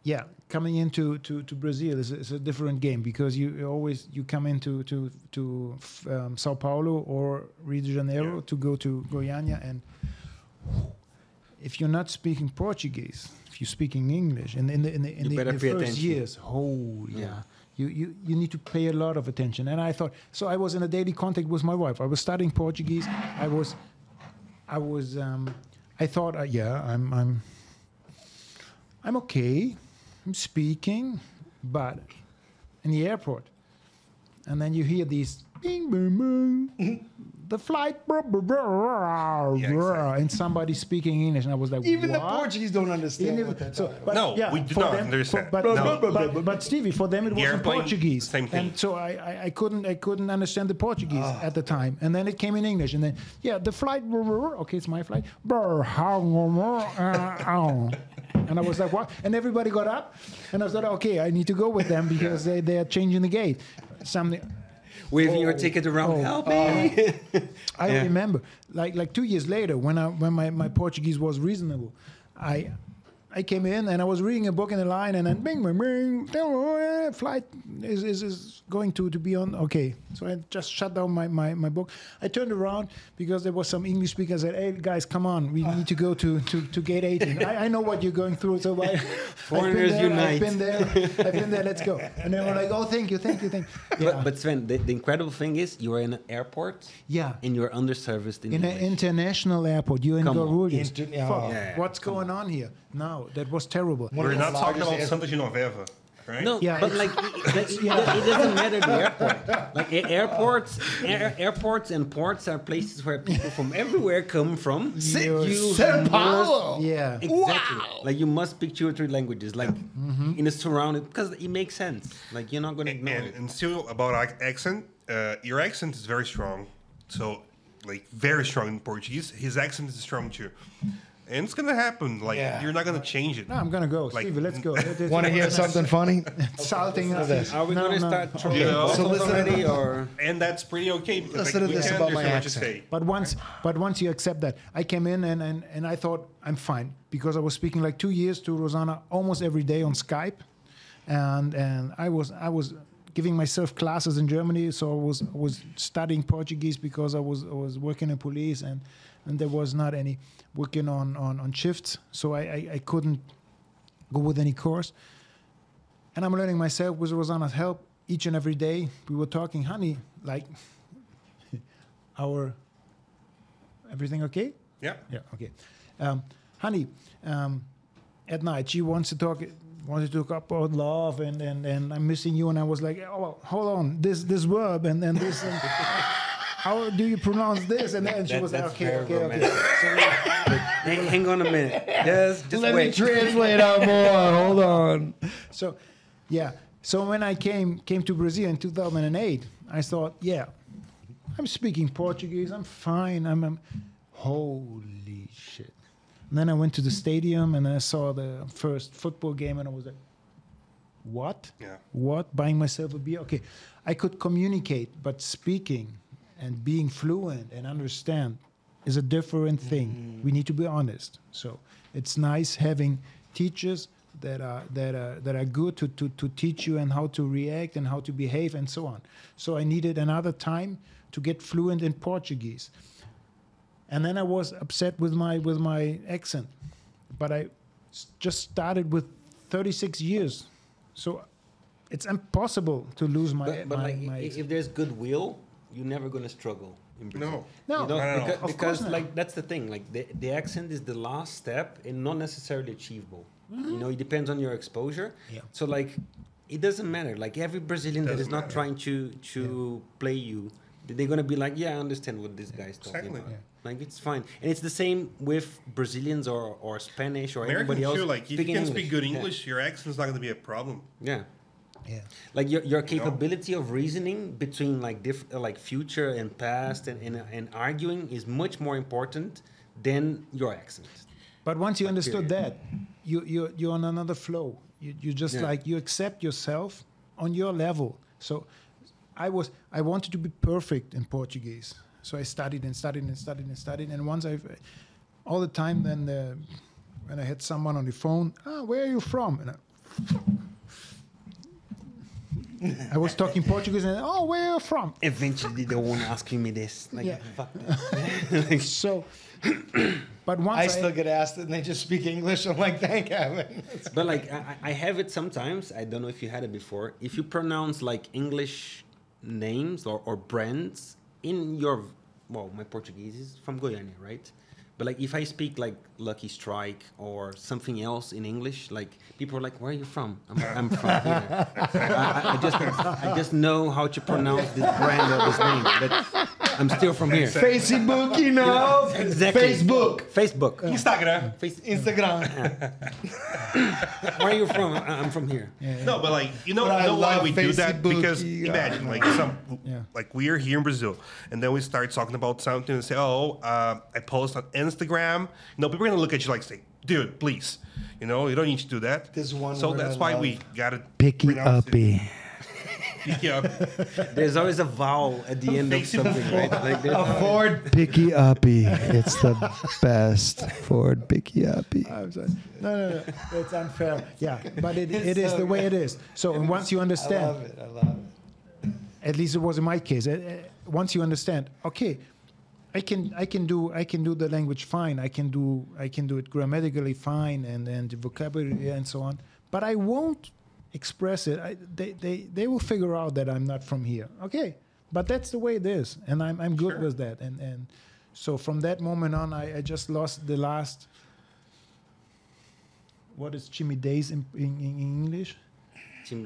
yeah, coming into to, to Brazil is, a- is a different game because you always you come into to to um, Sao Paulo or Rio de Janeiro Yeah. to go to Goiânia and if you're not speaking Portuguese, if you're speaking English, and in the in the, in the, in the first attention. years, oh yeah. Yeah. You, you, you need to pay a lot of attention. And I thought, so I was in a daily contact with my wife. I was studying Portuguese. I was, I was, um, I thought, uh, yeah, I'm, I'm, I'm okay. I'm speaking, but in the airport, and then you hear these bing, boom, boom, the flight, brr, brr, brr, brr, Yeah, exactly. and somebody speaking English, and I was like, Even the? Portuguese don't understand Even- what so, but, No, yeah, we do not them- understand. for- but, No. but, but, but Stevie, for them it The was in airplane, Portuguese, same thing. and so I, I, I couldn't I couldn't understand the Portuguese at the time, and then it came in English, and then yeah, the flight, brr, brr, brr, okay, it's my flight, brr, how, uh, and I was like, what? And everybody got up, and I thought, okay, I need to go with them because they, they are changing the gate, something. waving your oh. ticket around. Oh. Help oh. me! I Yeah. remember, like like two years later, when I when my, my Portuguese was reasonable, I I came in and I was reading a book in the line, and then mm. bing, bing, bing, flight is, is, is going to, to be on. Okay, so I just shut down my, my, my book. I turned around because there was some English speaker. I said, "Hey guys, come on, we ah. need to go to, to, to gate 18. I, I know what you're going through, so I, Foreigners I've been there, unite. I've been there. I've been there. Let's go." And they were like, "Oh, thank you, thank you, thank." You. Yeah, But, but Sven, the, the incredible thing is you are in an airport yeah. and you're underserviced in, In an international airport, you're in Come on. Guarulhos. Inter- yeah. Yeah, What's come going on here? No, that was terrible. We're of the not talking largest about air- Santa Genoveva, right? No, Yeah, but it's- like, like, it, it doesn't matter the airport. Like airports, air, airports and ports are places where people from everywhere come from. You- You Sao Paulo. Yeah. Exactly. Like you must speak two or three languages, like Mm-hmm. in a surrounded, because it makes sense. Like you're not gonna and, ignore and, it. and still about accent, uh, your accent is very strong. So, like, very strong in Portuguese. His accent is strong too. And it's gonna happen. Like, Yeah. you're not gonna change it. No, I'm gonna go. Like- Stevie, let's go. It- it- Want to hear something funny? Salting Listen to us. this. Are we No, gonna no. start throwing You know? bottles So listen- already, or And that's pretty okay because Listen like, to we this can about my understand what you accent. say. But once, but once you accept that, I came in and, and, and I thought I'm fine because I was speaking like two years to Rosanna almost every day on Skype, and and I was I was giving myself classes in Germany, so I was I was studying Portuguese because I was I was working in police and and there was not any working on on, on shifts, so I, I I couldn't go with any course. And I'm learning myself with Rosanna's help each and every day. We were talking, honey, like our everything okay? Yeah. Yeah, okay. Um, honey, um, at night she wants to talk wanted to talk about love and, and, and I'm missing you and I was like, oh well, hold on, this this verb and then this and how do you pronounce this? And then she That- was like, that's okay, very okay, okay. So we- hang, hang on a minute, just just Let wait. me translate out more. Hold on. so yeah. So when I came came to Brazil in 2008, I thought, yeah, I'm speaking Portuguese. I'm fine. I'm, I'm holy shit. And then I went to the stadium and I saw the first football game and I was like, what? Yeah. What? Buying myself a beer? Okay, I could communicate, but speaking and being fluent and understand is a different thing. Mm-hmm. We need to be honest. So it's nice having teachers that are that are that are good to, to, to teach you and how to react and how to behave and so on. So I needed another time to get fluent in Portuguese. And then I was upset with my with my accent. But I s- just started with 36 years. So it's impossible to lose my, But, but my, like, my if there's goodwill, you're never gonna struggle in Brazil. No. No. you know, No, no, no. because, Of course because not. like that's the thing. Like the, the accent is the last step and not necessarily achievable. You mm-hmm. know, it depends on your exposure. Yeah. So like, it doesn't matter. Like every Brazilian that is Doesn't matter. trying to to play you, they're gonna be like, yeah, I understand what this guy's talking Exactly. about. Yeah. Like it's fine, and it's the same with Brazilians or, or Spanish or anybody else. too. Like, if you speaking can speak good Yeah. English, your accent's not gonna be a problem. Yeah. Yeah. Like your, your capability of reasoning between like diff, uh, like future and past and, and, and arguing is much more important than your accent. But once you understood period. that, you you you're on another flow. You you just Yeah. like you accept yourself on your level. So I was I wanted to be perfect in Portuguese. So I studied and studied and studied and studied. And once I, all the time, then the, when I had someone on the phone, ah, where are you from? And I, I was talking Portuguese and oh, where are you from? Eventually, they won't asking me this. Like, Yeah. fuck that. So, but once I still get asked and they just speak English. I'm like, thank heaven. but like, I, I have it sometimes. I don't know if you had it before. If you pronounce like English names or, or brands in your, well, my Portuguese is from Goiânia, right? But like, if I speak like Lucky Strike or something else in English, like people are like, "Where are you from?" I'm, I'm from here. I, I- I just, I just know how to pronounce this brand or this name, but I'm still from here. Facebook, you know. Exactly. Facebook. Facebook. Instagram. Face- Instagram. Where are you from? I- I'm from here. No, but like you know, But you know why love we do that because yeah. imagine like some Yeah. like we are here in Brazil, and then we start talking about something and say, oh, uh, I post on Instagram. You know, people are gonna look at you like say, dude, please, you know, you don't need to do that. There's one So that's I why love. we gotta Picky pronounce eh. it. uppy. Pick up. There's always a vowel at the end of something, right? Like there's A Ford picky uppy. Eh. It's the best Ford picky uppy. Eh. I'm sorry. No, no, no. It's unfair. Yeah, but it, It's it is so the way it is. So and once you I understand, love it. I love it. at least it was in my case. uh, Once you understand, okay, I can I can do I can do the language fine. I can do I can do it grammatically fine and and the vocabulary and so on. But I won't express it. I, they they they will figure out that I'm not from here. Okay, but that's the way it is, and I'm I'm good Sure. with that. And and so from that moment on, I, I just lost the last. What is timidez in, in, in English?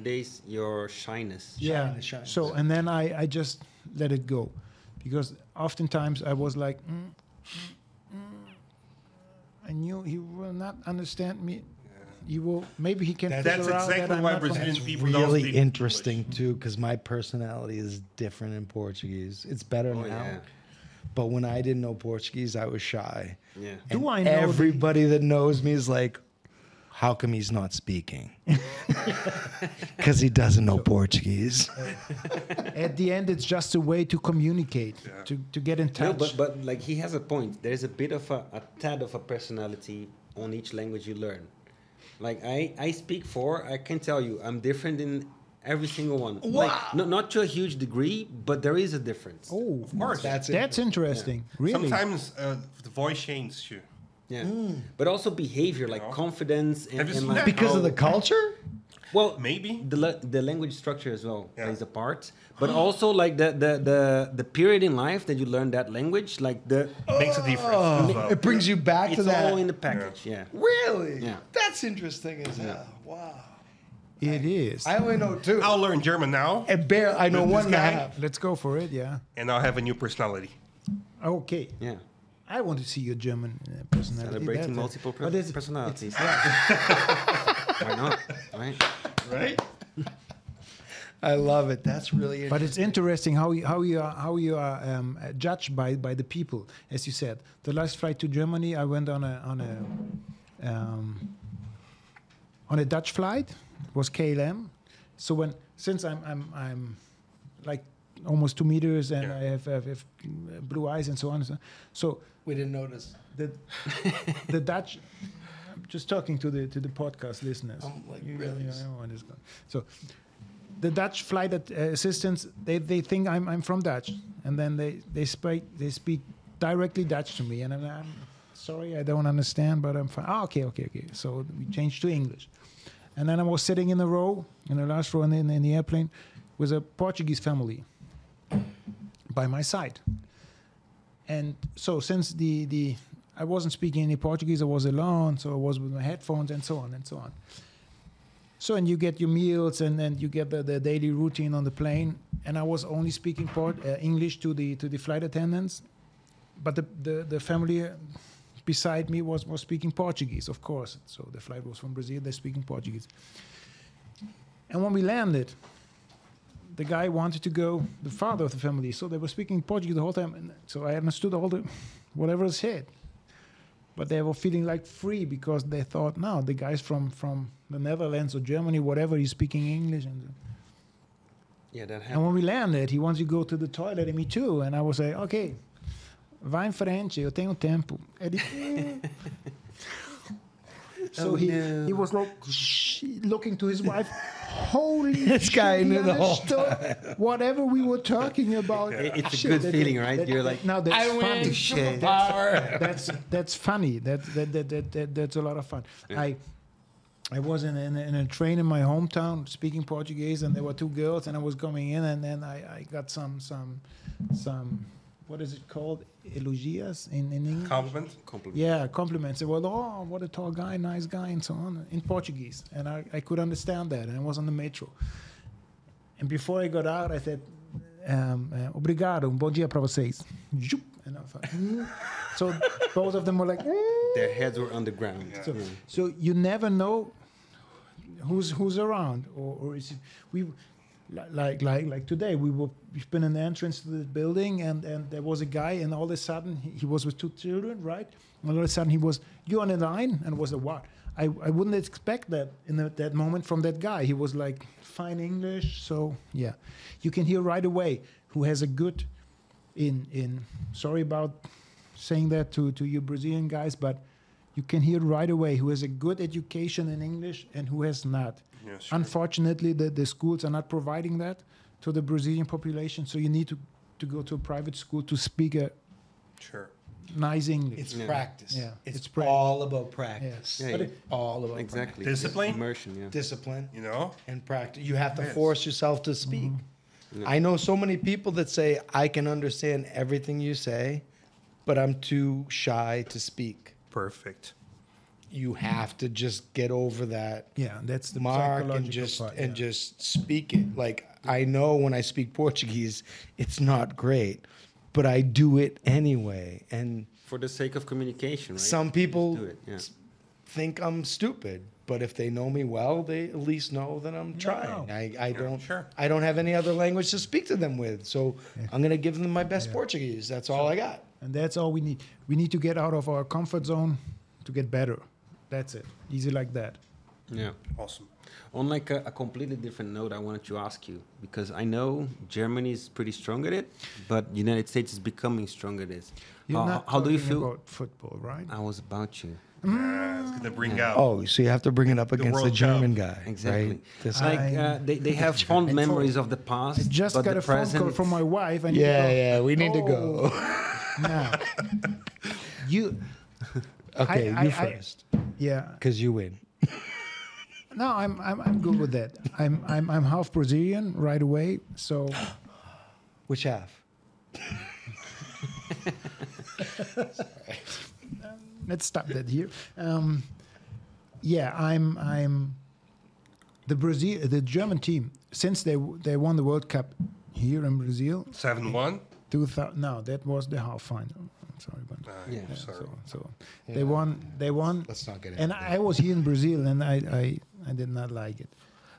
Days your shyness. yeah Shine, shine. so and then I, I just let it go because oftentimes i was like mm, mm, mm. i knew he will not understand me he will maybe he can That's- figure That's out that exactly I'm why Brazilian people don't really speak interesting too, because my personality is different in Portuguese. It's better Oh, now, yeah. but when I didn't know Portuguese, I was shy. Yeah. Do I know the- everybody that knows me is like, "How come he's not speaking?" Because he doesn't know Portuguese. at the end it's just a way to communicate to, to get in touch No, but but like he has a point. There's a bit of a, a tad of a personality on each language you learn. Like I I speak four. I can tell you I'm different in every single one. Like not not to a huge degree, but there is a difference. oh Of course. That's that's interesting really Sometimes uh, the voice changes too. Yeah. Mm. But also behavior, like No. confidence and, Have you and seen like that? because of Oh. the culture. Well, Maybe. the la- the language structure as well Yeah. plays a part, but also like the, the the the period in life that you learn that language, like the Makes a difference oh. as well. It brings you back it's to that. It's all in the package. Yeah. really? Yeah. That's interesting as hell. Wow. it is I only know two. I'll learn German now, and bear, I know With one this and a guy? half. let's go for it yeah and I'll have a new personality. okay Yeah. I want to see your German uh, personality. Celebrating That- uh, multiple per- but it's- personalities. it's- Why not? Right? Right? I love it. That's really But it's interesting how you, how you are how you are um, uh, judged by by the people, as you said. The last flight to Germany, I went on a on a um, on a Dutch flight. It was KLM. So when since I'm I'm I'm like almost two meters and Yeah. I have, have, have blue eyes and so on. and So, so we didn't notice. the the Dutch. I'm just talking to the to the podcast listeners. I'm like, You- really? you know what is going- So, the Dutch flight uh, assistants they, they think I'm I'm from Dutch, and then they they speak they speak directly Dutch to me, and I'm, I'm sorry I don't understand, but I'm fine. Oh, okay, okay, okay. So we changed to English, and then I was sitting in the row in the last row in, in, in the airplane with a Portuguese family by my side. And so since the the I wasn't speaking any Portuguese, I was alone, so I was with my headphones and so on and so on. So and you get your meals and then you get the, the daily routine on the plane. And I was only speaking port, uh, English to the to the flight attendants, but the the, the family uh, beside me was was speaking Portuguese, of course. So the flight was from Brazil. They're speaking Portuguese. And when we landed, the guy wanted to go, the father of the family, so they were speaking Portuguese the whole time. And so I understood all the, whatever is said. But they were feeling like free because they thought, no, the guy's from, from the Netherlands or Germany, whatever, he's speaking English. And, uh, Yeah, that happened. and when we landed, he wants to go to the toilet, and me too. And I was like, okay, vai em frente, eu tenho tempo. Eh. So Oh, he, no. he was like looking to his wife. Holy This guy he knew the whole understood Whatever we were talking about. It- it's a ah, Shit, good that- feeling, right? that- You're like, now that's I funny. Shit. superpower. That's that's funny. That that, that, that, that that's a lot of fun. I I was in, in, in a train in my hometown speaking Portuguese, and there were two girls, and I was coming in, and then I, I got some some some what is it called elogias in in English. Compliment. Compliment. Yeah, compliments. They were, oh, what a tall guy, nice guy, and so on, in Portuguese. And I, I could understand that, and I was on the metro. And before I got out, I said, um, uh, obrigado, um bom dia para vocês. And I thought, "Mm." so both of them were like, "Mm." Their heads were on the ground. so, Yeah. so you never know who's who's around, or, or is it, we Like like like today, we were we've been in the entrance to the building, and and there was a guy, and all of a sudden he, he was with two children, right? And all of a sudden he was you on the line, and was a what? I, I wouldn't expect that in the, that moment from that guy. He was like fine English, so yeah, you can hear right away who has a good in in. Sorry about saying that to to you Brazilian guys, but you can hear right away who has a good education in English and who has not. Yeah, sure. Unfortunately, the, the schools are not providing that to the Brazilian population, so you need to, to go to a private school to speak a Sure. nice English. It's Yeah. practice. Yeah, It's, it's prac- all about practice. Yeah, yeah. it- All about Exactly. Discipline? Immersion, yeah. discipline You know? and practice. You have to Yes. force yourself to mm-hmm. speak. I know so many people that say I can understand everything you say, but I'm too shy to speak. Perfect. You have to just get over that yeah, that's the mark and just part, and just speak it. Like I know when I speak Portuguese, it's not great, but I do it anyway. And For the sake of communication, right? some people do it, yeah. think I'm stupid, but if they know me well, they at least know that I'm trying. No. I, I don't sure. I don't have any other language to speak to them with, so I'm gonna give them my best Portuguese. That's all I got. and that's all we need. We need to get out of our comfort zone to get better. That's it. Easy like that. Yeah. Awesome. On like a, a completely different note, I wanted to ask you because I know Germany is pretty strong at it, but the United States is becoming strong at it. You're How, not how do you feel? about football, right? I was about you. Yeah, it's gonna bring out. Oh, so you have to bring it up The against the, World German Cup. guy, Exactly. right? This like uh, they, they have fond memories of the past. I just but got the a phone call from my wife, and yeah, yeah, we need to go. Now, you, Okay, I- you I- I- first, yeah. because you win. No, I'm, I'm, I'm good with that. I'm, I'm, I'm half Brazilian right away. So Which half? let's stop that here. Um, yeah, I'm, I'm the Brazil, the German team. Since they they won the World Cup here in Brazil, Seven one. 2000. No, that was the half final. I'm sorry, but Uh, Yeah. yeah. Sorry. so, so they won. They won. Let's not get into And I was here in Brazil, and I, I, I did not like it.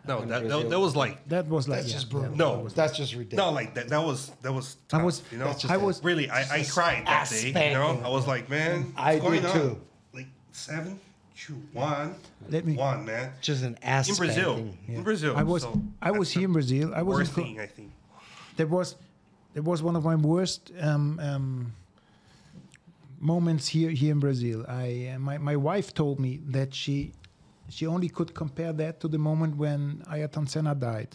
No, that, that, Brazil. that was like That was like That's yeah, just yeah, brutal. No. that's just ridiculous. no, like that. That was that was. I was- you know. that's just I a- was really. I, I cried that day. You know. I was like, man, I what's going did on? too. Like seven, two, one, Let me- one, man. just an ass In Brazil, spanking. in Brazil. I was so I was here in Brazil. I was Worst Co- thing, I think. that was that was one of my worst um, um, moments here here in Brazil. I uh, my my wife told me that she she only could compare that to the moment when Ayrton Senna died.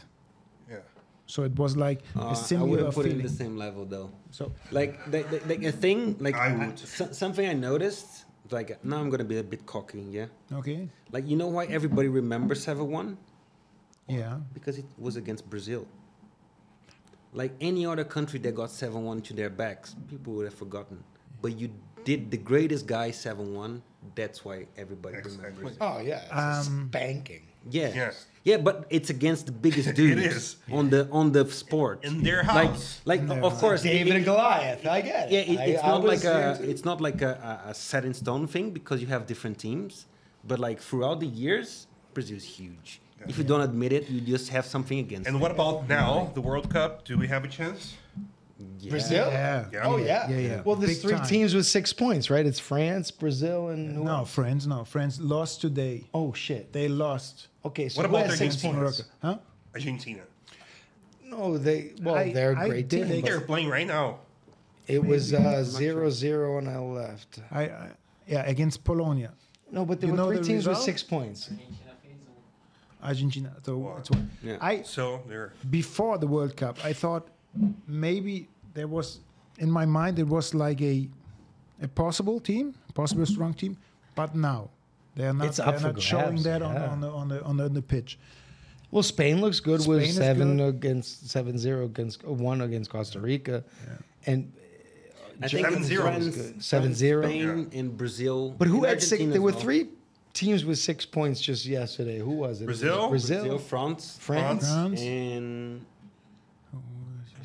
Yeah. So it was like Uh, a I similar wouldn't put it in the same level though. So Like, the, the, like a thing, like I would. so- something I noticed. Like now, I'm gonna be a bit cocky, yeah. okay, Like you know why everybody remembers seven one? yeah, Because it was against Brazil. Like any other country that got 7 1 to their backs, people would have forgotten. But you did the greatest guy 7 1, that's why everybody Exactly. remembers. it. Oh yeah, it's Um, spanking. Yeah. Yes. Yeah, but it's against the biggest dudes on the on the sport. In their Like, house. like of course, David it- and Goliath. I get it. yeah, it, it's I not was like a it's not like a, a, a set in stone thing because you have different teams. But like throughout the years, Brazil is huge. If you don't admit it, you just have something against. And it. what about now? The World Cup? Do we have a chance? Yeah. Brazil. Yeah. Yeah. Oh yeah. Yeah, yeah. Well, there's Big three time. teams with six points, right? It's France, Brazil, and who no else? France, no France lost today. Oh shit. They lost. Okay, so What who about has six Argentina? points? Morocco, huh? Argentina. No, they. Well, I- they're a I great did team. They're but playing right now. It was Maybe. uh, zero zero on our left. I, I yeah against Polonia, No, but there You were know three the teams with result? six points. Argentina. So Wow. it's one. Yeah. I So they're before the World Cup, I thought maybe there was in my mind it was like a a possible team, possible strong team, but now they are not. It's they're up for not showing that on, yeah. on the on the on the, on the pitch. Well, Spain looks good Spain with seven good. against seven zero against uh, one against Costa Rica, and I think Seven it's zero. France, Good. Seven France, zero. Spain and Brazil. but who had six? There were well. three teams with six points just yesterday. Who was it? Brazil? Brazil, Brazil, France, France. France, and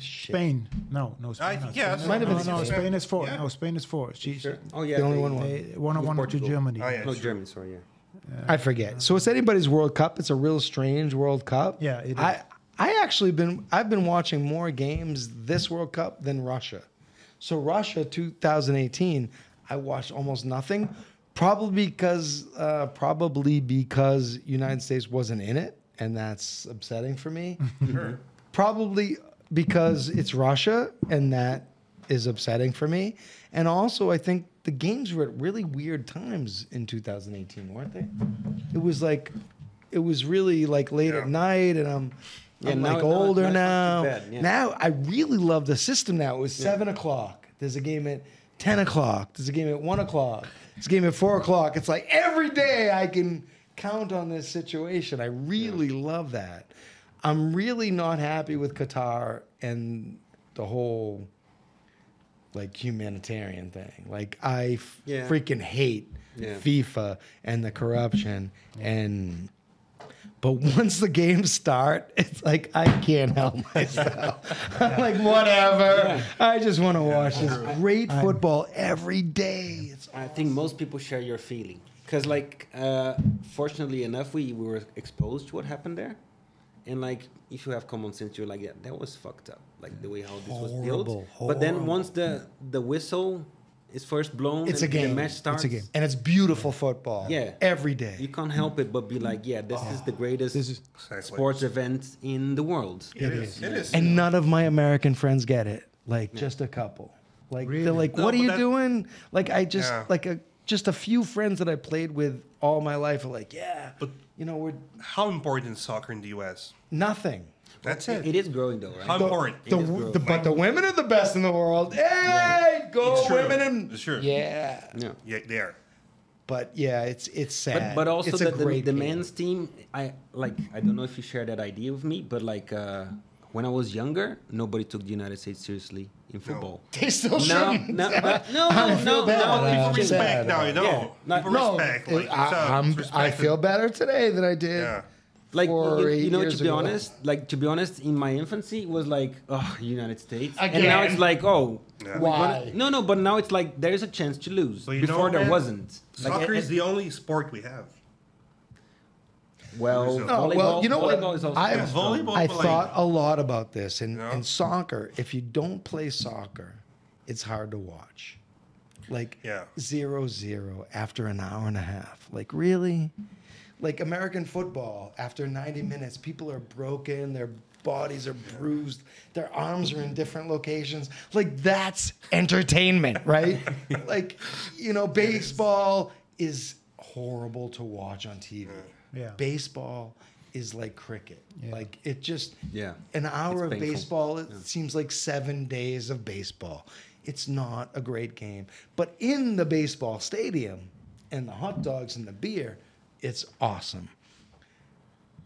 Spain. No, no. Spain, I no, yeah, Spain, Might have no, been no, Spain. Spain is four. Yeah. No, Spain is four. She, Sure. Oh yeah, The only they- one won. they one on With one to Portugal. Germany. Oh, yeah, No, sure. Germany. Sorry, yeah. I forget. So it's anybody's World Cup. It's a real strange World Cup. Yeah, it is. I I actually been I've been watching more games this World Cup than Russia. So Russia 2018, I watched almost nothing, probably because uh, probably because United States wasn't in it, and that's upsetting for me. Sure. probably because it's Russia, and that is upsetting for me. And also, I think the games were at really weird times in 2018, weren't they? It was like, it was really like late at night, and I'm, Yeah, I'm now- like older now now. bad, yeah. Now I really love the system. Now it was seven o'clock. There's a game at ten o'clock. There's a game at one o'clock. There's a game at four o'clock. It's like every day I can count on this situation. I really love that. I'm really not happy with Qatar and the whole like humanitarian thing. Like I f- Yeah. freaking hate Yeah. FIFA and the corruption and but once the games start, it's like I can't help myself. I'm like whatever. I just want to watch this great football every day. It's I think most people share your feeling because, like, uh, fortunately enough, we, we were exposed to what happened there, and like, if you have common sense, you're like, yeah, that was fucked up, like the way how this was built. Horrible, But then once the the whistle is first blown, it's a game. The match starts. It's a game. and it's beautiful football. Yeah. every day. You can't help it but be like, yeah, this is the oh, greatest This is- Exactly. sports event in the world. It is. It is. and none of my American friends get it. Like just a couple. Like Really? they're like, No, "What are you that- doing?" Like I just Yeah. like a just a few friends that I played with all my life are like, "Yeah, But- you know, we're How important is soccer in the U.S.? nothing." That's it. It is growing though, right? How The- important? The, It is the- but the women are the best in the world. Hey, go It's true. women and It's true. yeah. yeah. Yeah, there. But yeah, it's it's sad. But, but also it's the, the, great the game. men's team, I like. I don't know if you share that idea with me, but like uh, when I was younger, nobody took the United States seriously in football. They still No, shouldn't. no, but- no, I no, feel no, bad. no, I'm people People respect sad. now, you know. Yeah. Not- People No, respect. Like, I, so, I'm, I feel better today than I did. Yeah. Like four you, or eight you know, years to be ago. honest, like to be honest, in my infancy, it was like, oh, United States, and now it's like, oh, Yeah. we're Why? no, no, but now it's like there is a chance to lose. Before know, there man, wasn't. Soccer eh, is the only sport we have. Well, No, volleyball, well, you know what? volleyball is also I- volleyball- I thought a lot about this. and, Yeah. in soccer, if you don't play soccer, it's hard to watch. Like Yeah. zero zero after an hour and a half. Like really? Like American football, after 90 minutes, people are broken, their bodies are bruised, their arms are in different locations. Like that's entertainment, right? like, you know, baseball is horrible to watch on TV. Yeah. Baseball is like cricket. Yeah. Like it just Yeah. an hour of painful. baseball it seems like seven days of baseball. It's not a great game. But in the baseball stadium and the hot dogs and the beer, it's awesome.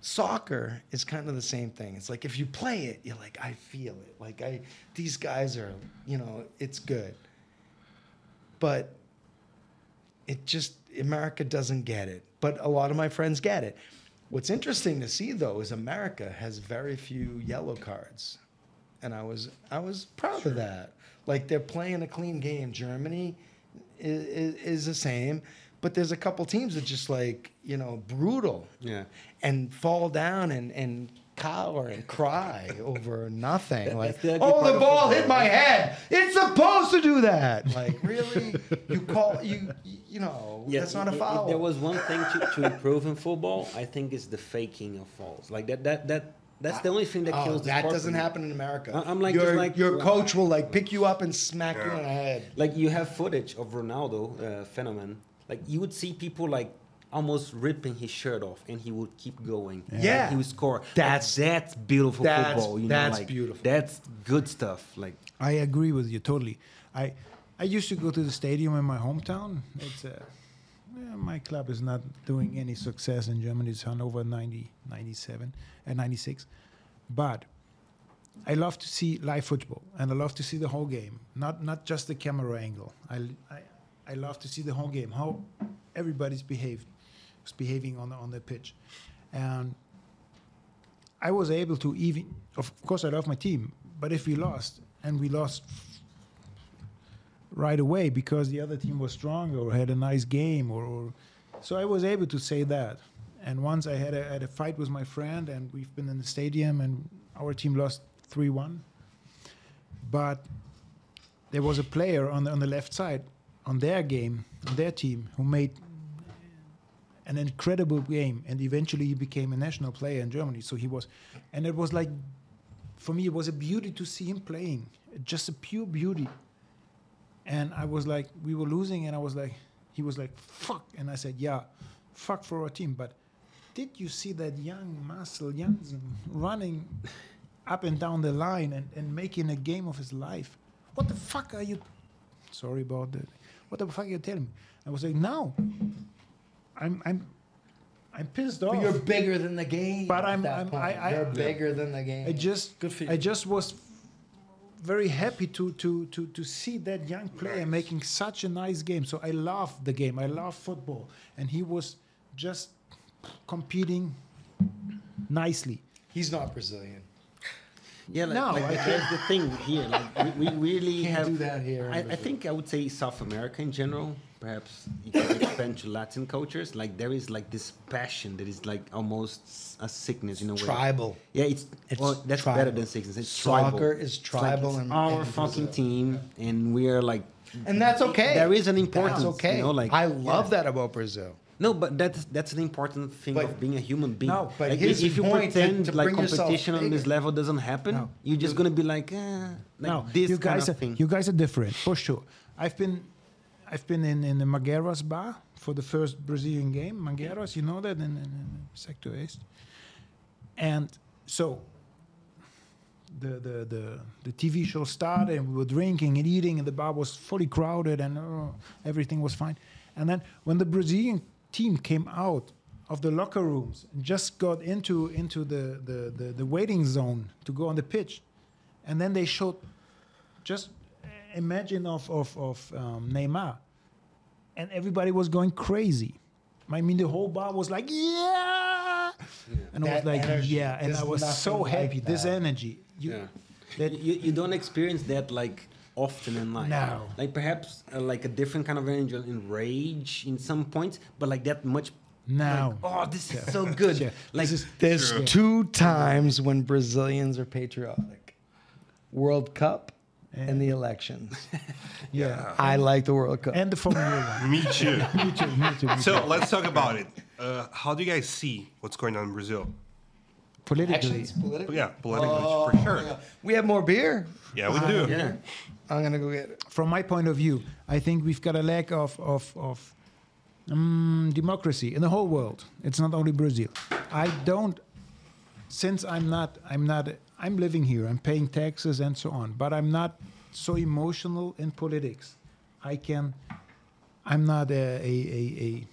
Soccer is kind of the same thing. It's like if you play it, you're like, I feel it. Like I these guys are, you know, it's good. But it just America doesn't get it. But a lot of my friends get it. What's interesting to see though is America has very few yellow cards. And I was I was proud of that. Like they're playing a clean game. Germany is, is the same, but there's a couple teams that just like, you know, brutal Yeah. and fall down and, and cower and cry over nothing. Like, that's the oh, the ball hit my head. It's supposed to do that. Like, really? you call you you know? Yeah, that's not a foul. If there was one thing to, to improve in football, I think it's the faking of fouls. Like that, that, that, that's the only thing that Oh, kills the that sport doesn't happen in America. I- I'm like- your, like- your coach will like pick you up and smack you Yeah. on the head. Like you have footage of Ronaldo, uh, phenomenon. Like you would see people like almost ripping his shirt off, and he would keep going. Yeah. Like, he would score. That's- Like, that's beautiful that's- football. You that's know, like, beautiful. That's good stuff. Like I agree with you totally. I I used to go to the stadium in my hometown. It's uh, yeah, my club is not doing any success in Germany. It's Hannover 90, 97, and 96. But I love to see live football, and I love to see the whole game, not not just the camera angle. I, I, I love to see the whole game, how everybody's behaved, is behaving on the, on the pitch, and I was able to even. Of course, I love my team, but if we lost and we lost right away because the other team was stronger or had a nice game, or, or so I was able to say that, And once I had a, had a fight with my friend, and we've been in the stadium, and our team lost three one. But there was a player on the, on the left side on their game, on their team, who made an incredible game, and eventually he became a national player in Germany. So he was, and it was like, for me, it was a beauty to see him playing, just a pure beauty. And I was like, we were losing, and I was like, he was like, fuck, and I said, yeah, fuck for our team. But did you see that young Marcel Jansen running up and down the line and, and making a game of his life? What the fuck are you? Sorry about that. What the fuck are you telling me? I was like, no. I'm I'm I'm pissed off. But you're bigger than the game. But I'm- I'm- I- I- you're bigger than the game. I just Good for you. I just was very happy to to to to see that young player making such a nice game. So I love the game. I love football, and he was just competing nicely. He's not Brazilian. Yeah, like, No, like, I that's the thing here. Like, we, we really Can't have. do that here I, I think I would say South America in general. Perhaps you can expand to Latin cultures. Like there is like this passion that is like almost a sickness in a way. Tribal. Yeah, it's, It's well, that's tribal. better than sickness. It's Soccer tribal. is It's like tribal it's in- our in fucking Brazil. team, and we are like. And that's okay. There is an importance. That's okay. You know, like I love that about Brazil. No, but that's that's an important thing But- of being a human being. No, but like, his if you point to- pretend to like bring yourself competition on this level doesn't happen, No. you're just gonna be like, eh, like no, this you guys kind of are thing. you guys are different for sure. I've been I've been in in the Magueiras bar for the first Brazilian game. Magueiras, you know that in, in, in Sector East. And so the, the the the TV show started and we were drinking and eating and the bar was fully crowded and oh, everything was fine. And then when the Brazilian team came out of the locker rooms and just got into into the, the, the, the waiting zone to go on the pitch, and then they showed just imagine of of, of um, Neymar, and everybody was going crazy. I mean, the whole bar was like, yeah, and I was like, energy. yeah, and There's I was so nothing like happy. This energy, you, yeah. that you, you don't experience that like often in life. No. Like perhaps uh, like a different kind of energy in rage in some points, but like that much. now. Like, oh, this is so good. Yeah. Like This is- There's True. two times when Brazilians are patriotic: World Cup and the elections. yeah, I like the World Cup. and the Formula One. Me too. me too. Me too. Me So too. let's talk about it. Uh, how do you guys see what's going on in Brazil? Politically, Actions, political. Yeah, politically, Oh, for sure. yeah. We have more beer. Yeah, we do. yeah. I'm gonna go get it. from my point of view, I think we've got a lack of of, of um, democracy in the whole world. It's not only Brazil. I don't, since I'm not, I'm not, I'm living here. I'm paying taxes and so on. But I'm not so emotional in politics. I can. I'm not a a, a, a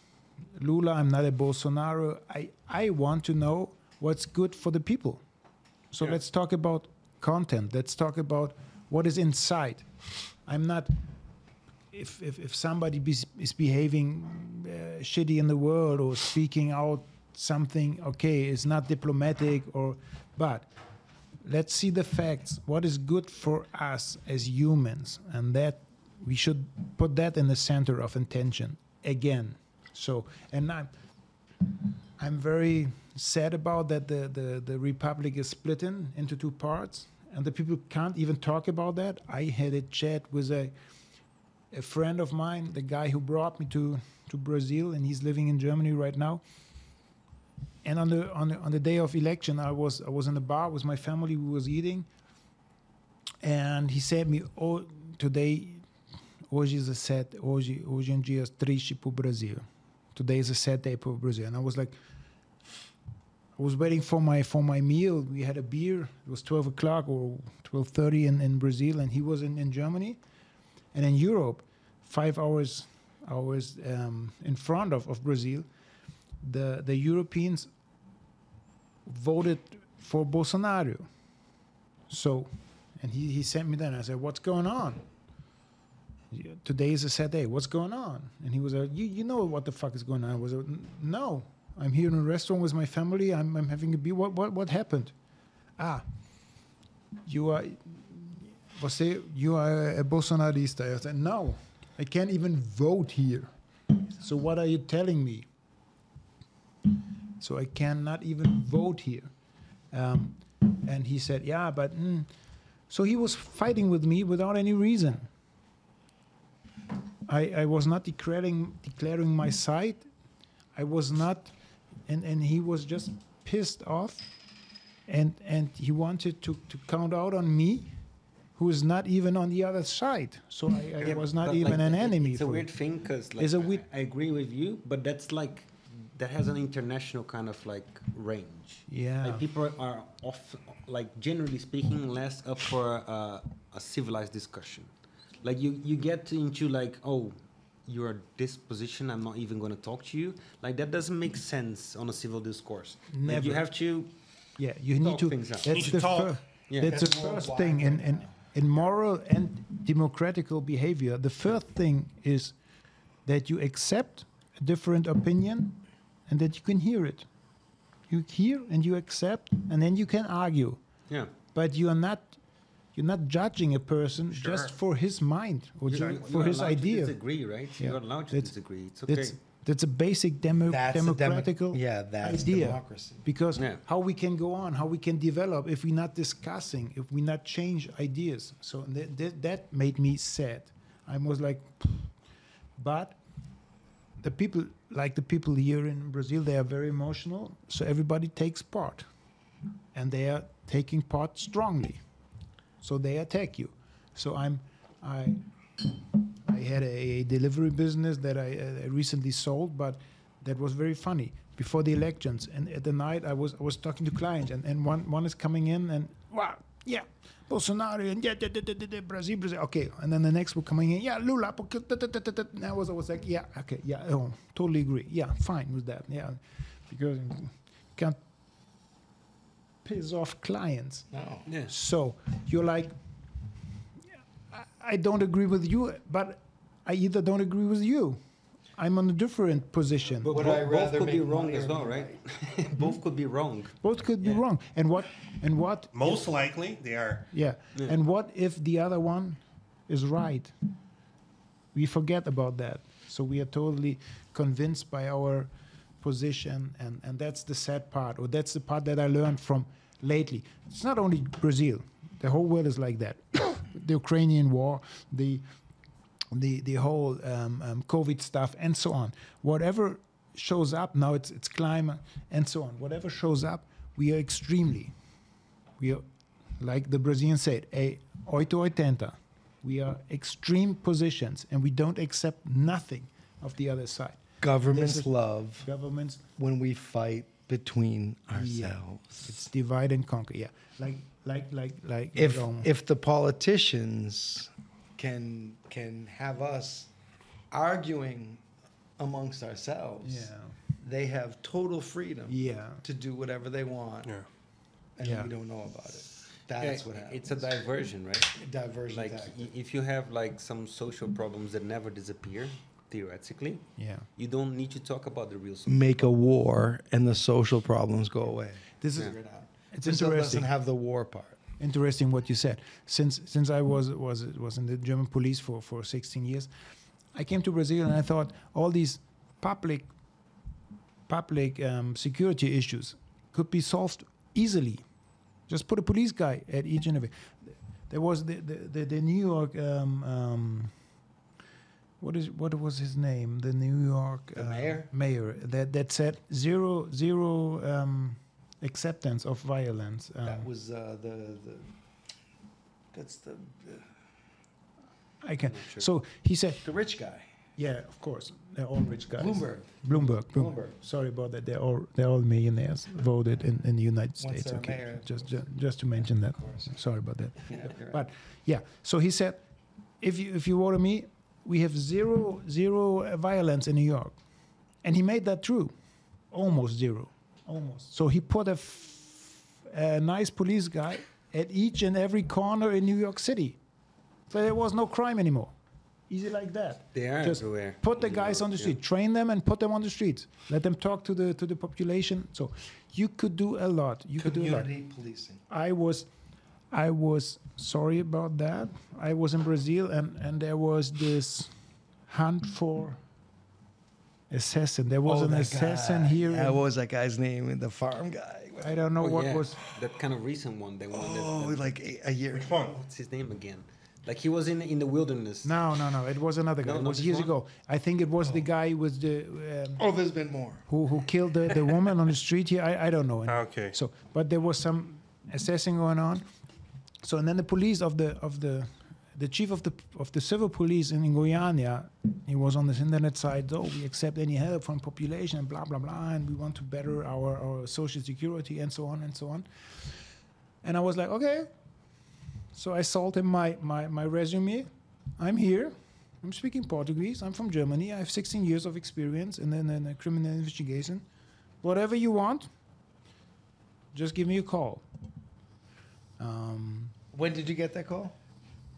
Lula. I'm not a Bolsonaro. I I want to know what's good for the people. So Yeah. let's talk about content. Let's talk about what is inside. I'm not. If if, if somebody bes is behaving uh, shitty in the world or speaking out something, okay, it's not diplomatic or, but let's see the facts. What is good for us as humans, and that we should put that in the center of intention again. So, and I'm I'm very sad about that the, the, the republic is splitting into two parts and the people can't even talk about that. I had a chat with a a friend of mine, the guy who brought me to, to Brazil and he's living in Germany right now. And on the on the on the day of election I was I was in a bar with my family, we was eating and he said me, oh today hoje is a sad hoje hoje é um dia triste pro Brasil. Today is a sad day for Brazil. And I was like I was waiting for my for my meal. We had a beer. It was twelve o'clock or twelve thirty in, in Brazil, and he was in, in Germany, and in Europe, five hours hours um, in front of, of Brazil, the the Europeans voted for Bolsonaro. So, and he, he sent me that. I said, "What's going on?" Today is a sad day. What's going on? And he was like, "You you know what the fuck is going on?" I was like, "No." I'm here in a restaurant with my family. I'm, I'm having a beer. What, what, what happened? Ah, you are, você, you are a Bolsonarista. I said, no, I can't even vote here. So what are you telling me? So I cannot even vote here. Um, and he said, "Yeah, but." Mm. So he was fighting with me without any reason. I, I was not declaring declaring my side. I was not, and, and he was just pissed off, and and he wanted to, to count out on me, who is not even on the other side. So I, I Yeah, was not even like, an enemy. It's a weird it. thing because like, It's a I- weird- I agree with you, but that's like that has an international kind of like range. Yeah. Like people are off, like generally speaking, less up for uh, a civilized discussion. Like you, you get into like, oh, you're this position. I'm not even going to talk to you. Like that doesn't make sense on a civil discourse. Like, you have to. Yeah, you need Talk to. things out. That's Need the talk. fir- Yeah. That's the first worldwide thing in, right in in moral and democratical behavior. The first thing is that you accept a different opinion, and that you can hear it. You hear and you accept, and then you can argue. Yeah. But you are not. You're not judging a person just for his mind or You- ju- you- for you're his allowed to idea. disagree, right? Yeah. You're allowed to That's- disagree. It's okay. That's that's a basic demo- That's a demo- democratical yeah, that's idea. democracy. Because Yeah. how we can go on, how we can develop if we're not discussing, if we not change ideas. So that, that, that made me sad. I was like, but the people, like the people here in Brazil, they are very emotional. So everybody takes part, and they are taking part strongly. So they attack you. So I'm, I, I had a, delivery business that I uh, recently sold, but that was very funny before the elections. And at the night, I was I was talking to clients, and, and one one is coming in and wow, yeah, Bolsonaro and yeah, da, da, da, da, da, Brazil, Brazil, okay. And then the next were coming in, yeah, Lula. porque. And I was I was like, yeah, okay, yeah, oh, totally agree, yeah, fine with that, yeah, because you can't piss off clients. No. yeah. So you're like, I- I don't agree with you, but I either don't agree with you. I'm on a different position. But Would bo- I both could be wrong as well, be right? both could be wrong. Both could be wrong. And what? And what? Most likely, they are. Yeah. Yeah. And what if the other one is right? We forget about that. So we are totally convinced by our position, and and that's the sad part, or that's the part that I learned from lately. It's not only Brazil; the whole world is like that. the Ukrainian war, the the the whole um, um, COVID stuff, and so on. Whatever shows up now, it's it's climate and so on. Whatever shows up, we are extremely. We are, like the Brazilian said, a oito oitenta. We are extreme positions, and we don't accept nothing of the other side. Governments is- love Governments, when we fight between yeah, ourselves. it's divide and conquer. Yeah, like like like like. if um, if the politicians can can have us arguing amongst ourselves, yeah, they have total freedom yeah, to do whatever they want, Yeah. and Yeah. we don't know about it. Yeah, That's what happens. It's a diversion, right? diversion Like tactic. y- if you have like some social problems that never disappear, theoretically, yeah. you don't need to talk about the real social. Make a war, and the social problems go away. This is Figure it out. it's Brazil interesting. doesn't have the war part. Interesting what you said. Since since I was was was in the German police for for 16 years, I came to Brazil and I thought all these public public um, security issues could be solved easily. Just put a police guy at each and every. There was the the, the, the New York. Um, um, what is what was his name? The New York The uh, mayor? Mayor that that said zero zero um, acceptance of violence. Um, that was uh, the the. That's the the, I can. Sure. So he said, the rich guy. yeah, of course, they're all rich guys. Bloomberg. Bloomberg. Bloomberg. Bloomberg. Sorry about that. They're all they're all millionaires voted in, in the United Once States. Okay, mayor. just, just just to mention that. Of. Sorry about that. Yeah, right. But yeah, so he said, if you if you vote me, we have zero zero uh, violence in New York, and he made that true, almost zero, almost. So he put a, f- a nice police guy at each and every corner in New York City, so there was no crime anymore. Easy like that. They are Just everywhere. Put the in guys Europe, on the yeah. street, train them, and put them on the streets. Let them talk to the to the population. So you could do a lot. You could do a lot. Community policing. I was I was sorry about that. I was in Brazil and, and there was this hunt for assassin. There was Oh, an assassin guy. here. Yeah, what was that guy's name? The farm guy. I don't know Oh, what yeah, was. that kind of recent one. The one Oh, that, that- like a, a year. Which one? what's his name again? Like he was in in the wilderness. No, no, no. It was another guy. No, it was years one? ago. I think it was the guy with the um, Oh, there's been more. who who killed the, the woman on the street here. I, I don't know. Ah, okay. So, but there was some assessing going on. So, and then the police of the of the the chief of the of the civil police in Guyana, he was on this internet site. Oh, we accept any help from population blah blah blah, and we want to better our our social security and so on and so on. And I was like, okay. So I sold him my my my resume. I'm here. I'm speaking Portuguese. I'm from Germany. I have 16 years of experience in, in, in criminal investigation. Whatever you want, just give me a call. Um, When did you get that call?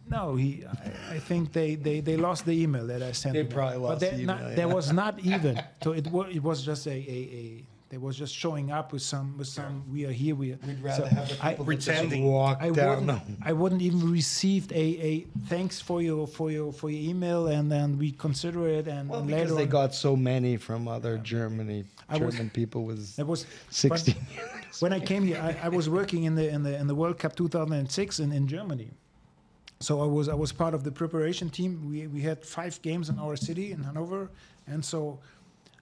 No, he. I, I think they, they, they lost the email that I sent. They them. probably But lost there- the not- email, There was not even. So it was it was just a, a, a they was just showing up with some with some. We are here. We are. We'd rather so have the people just Pretending. walk I down. wouldn't, I wouldn't even received a, a thanks for your for your for your email and then we consider it and, Well, and because they on, got so many from other Germany I was- German people was that was 16 but when I came here I, I was working in the in the in the World Cup 2006 in, in Germany so I was I was part of the preparation team we we had five games in our city in Hanover and so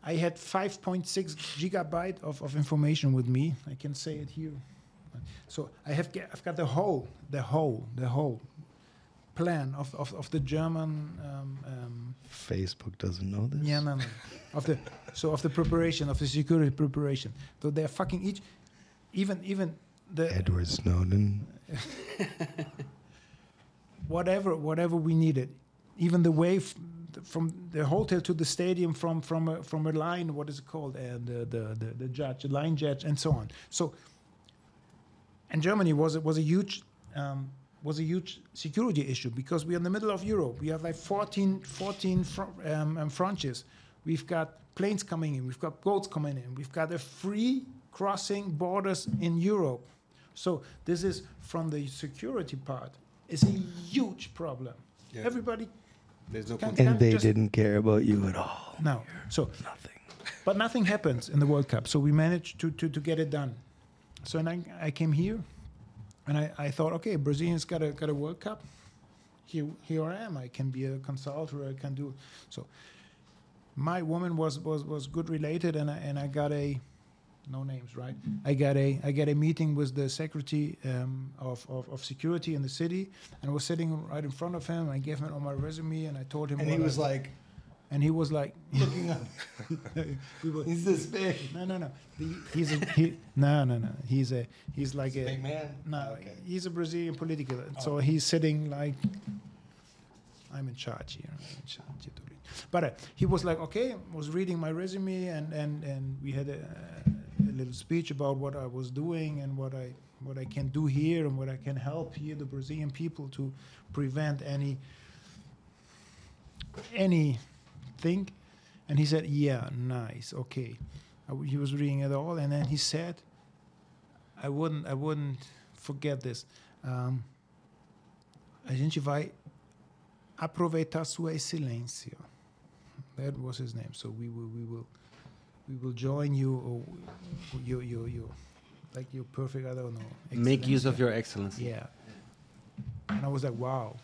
I had 5.6 gigabyte of, of information with me I can say it here so I have I've got the whole the whole the whole plan of, of, of the German um, um, Facebook doesn't know this. yeah, no, no. Of the so of the preparation of the security preparation. So they're fucking each, even even the Edward Snowden. whatever whatever we needed, even the way from the hotel to the stadium from from a, from a line. What is it called? And the, the the the judge, the line judge, and so on. So. And Germany was was a huge. Um, was a huge security issue because we are in the middle of Europe. We have like 14, 14 fr- um, um, franchises. We've got planes coming in. We've got boats coming in. We've got a free crossing borders in Europe. So this is from the security part. It's a huge problem. Yeah. Everybody There's no Can- control. And they just- didn't care about you at all. no. So Nothing. but nothing happens in the World Cup. So we managed to, to, to get it done. So and I, I came here and I, I thought, okay, Brazilians got a got a World Cup. Here here I am. I can be a consultant. I can do so. My woman was was, was good related, and I, and I got a no names, right? I got a I got a meeting with the secretary um, of, of of security in the city, and I was sitting right in front of him. I gave him all my resume, and I told him. And he I- was like and he was like, looking up. we were, He's this big. no, no, no. The, he's a, he, no, no, no. He's a he's like He's a a big man? No, Okay. he's a Brazilian political. Oh. So he's sitting like I'm in charge here. In charge here. But uh, he was like, okay, was reading my resume, and and and we had a, a little speech about what I was doing and what I what I can do here and what I can help here the Brazilian people to prevent any anything. And he said, yeah, nice, okay. He was reading it all, and then he said, I wouldn't, I wouldn't forget this. Um, a gente vai aproveitar sua excelência. That was his name. So we will, we will, we will join you, or you, you, you, like your perfect. I don't know. Make use of your excellency. Yeah. And I was like, wow.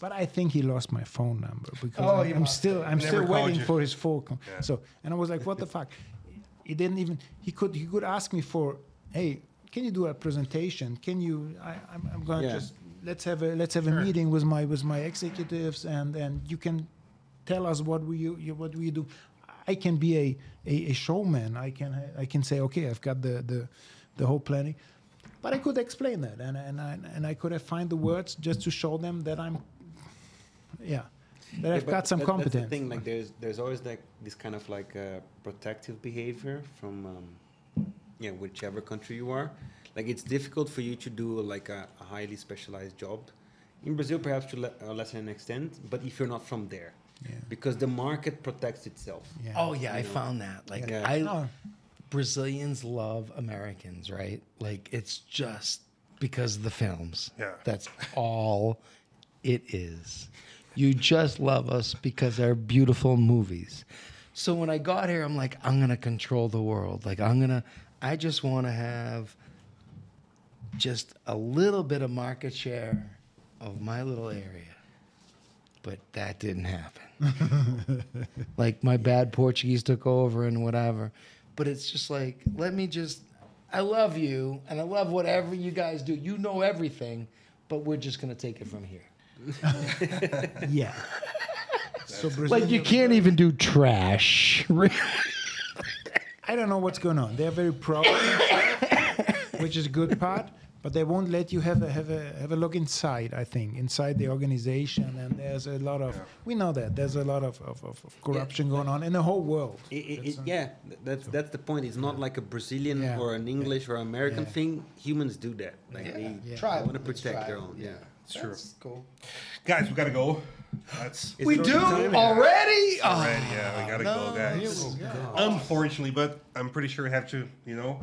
But I think he lost my phone number because Oh, I'm, I'm still I'm still waiting you. for his phone. com- Yeah. So and I was like, what the fuck? He didn't even he could he could ask me for, hey, can you do a presentation? Can you? I, I'm, I'm gonna Yeah. just let's have a let's have a meeting with my with my executives and and you can tell us what we you, you what we do. I can be a, a, a showman. I can I can say okay, I've got the the the whole planning. But I could explain that, and and I, and I could have find the words just to show them that I'm, yeah, that Yeah, I've got some that- competence. That's the thing. Like there's there's always like this kind of like uh, protective behavior from um, yeah whichever country you are. Like it's difficult for you to do like a, a highly specialized job. In Brazil, perhaps to le- a lesser extent, but if you're not from there, Yeah. because the market protects itself. Yeah. Oh yeah, I know. found that. Like Yeah. I No. Brazilians love Americans, right? Like it's just because of the films. Yeah. That's all it is. You just love us because they're beautiful movies. So when I got here, I'm like, I'm gonna control the world. Like I'm gonna, I just want to have just a little bit of market share of my little area. But that didn't happen. like my bad Portuguese took over and whatever. But it's just like, let me just, I love you and I love whatever you guys do. You know everything, but we're just gonna take it from here. Yeah. so Like you can't even do trash. I don't know what's going on. They're very proud, which is a good part. But they won't let you have a have a have a look inside. I think inside the organization, and there's a lot of we know that there's a lot of, of, of, of corruption going on in the whole world. It, it, it, yeah, th- that's that's the point. It's not like a Brazilian Yeah. or an English or American Yeah. thing. Humans do that. Like Yeah. they Yeah. Try want to protect their own. Yeah. It's true. That's cool. Guys, we gotta go. That's we do the already. Oh, already. Yeah, we gotta go, oh, guys. Unfortunately, but I'm pretty sure we have to, you know,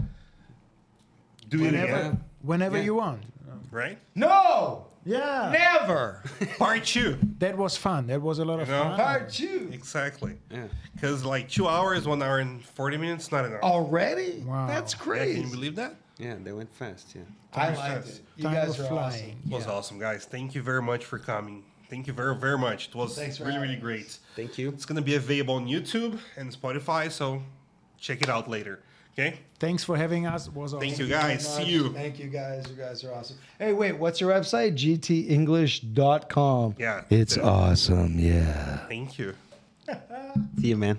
do it Whenever, again, whenever Yeah. you want. right? no, Yeah, never. Part two. that was fun. That was a lot of You know? fun. Part two. Exactly. Yeah. Because like two hours, one hour and forty minutes, not enough. Already? Wow. That's Yeah, crazy. can you believe that? Yeah, they went fast. Yeah. I Time liked flies. it. You Time guys was are flying. It was awesome, guys. Thank you very much for coming. Thank you very, very much. It was Thanks for really, really having great. Thank you. It's gonna be available on YouTube and Spotify, so check it out later. Okay? Thanks for having us. It was awesome. Thank you, Thank guys. See you. Thank you guys. You guys are awesome. Hey, wait, what's your website? gtenglish.com. Yeah. It's Yeah. awesome. Yeah. Thank you. See you, man.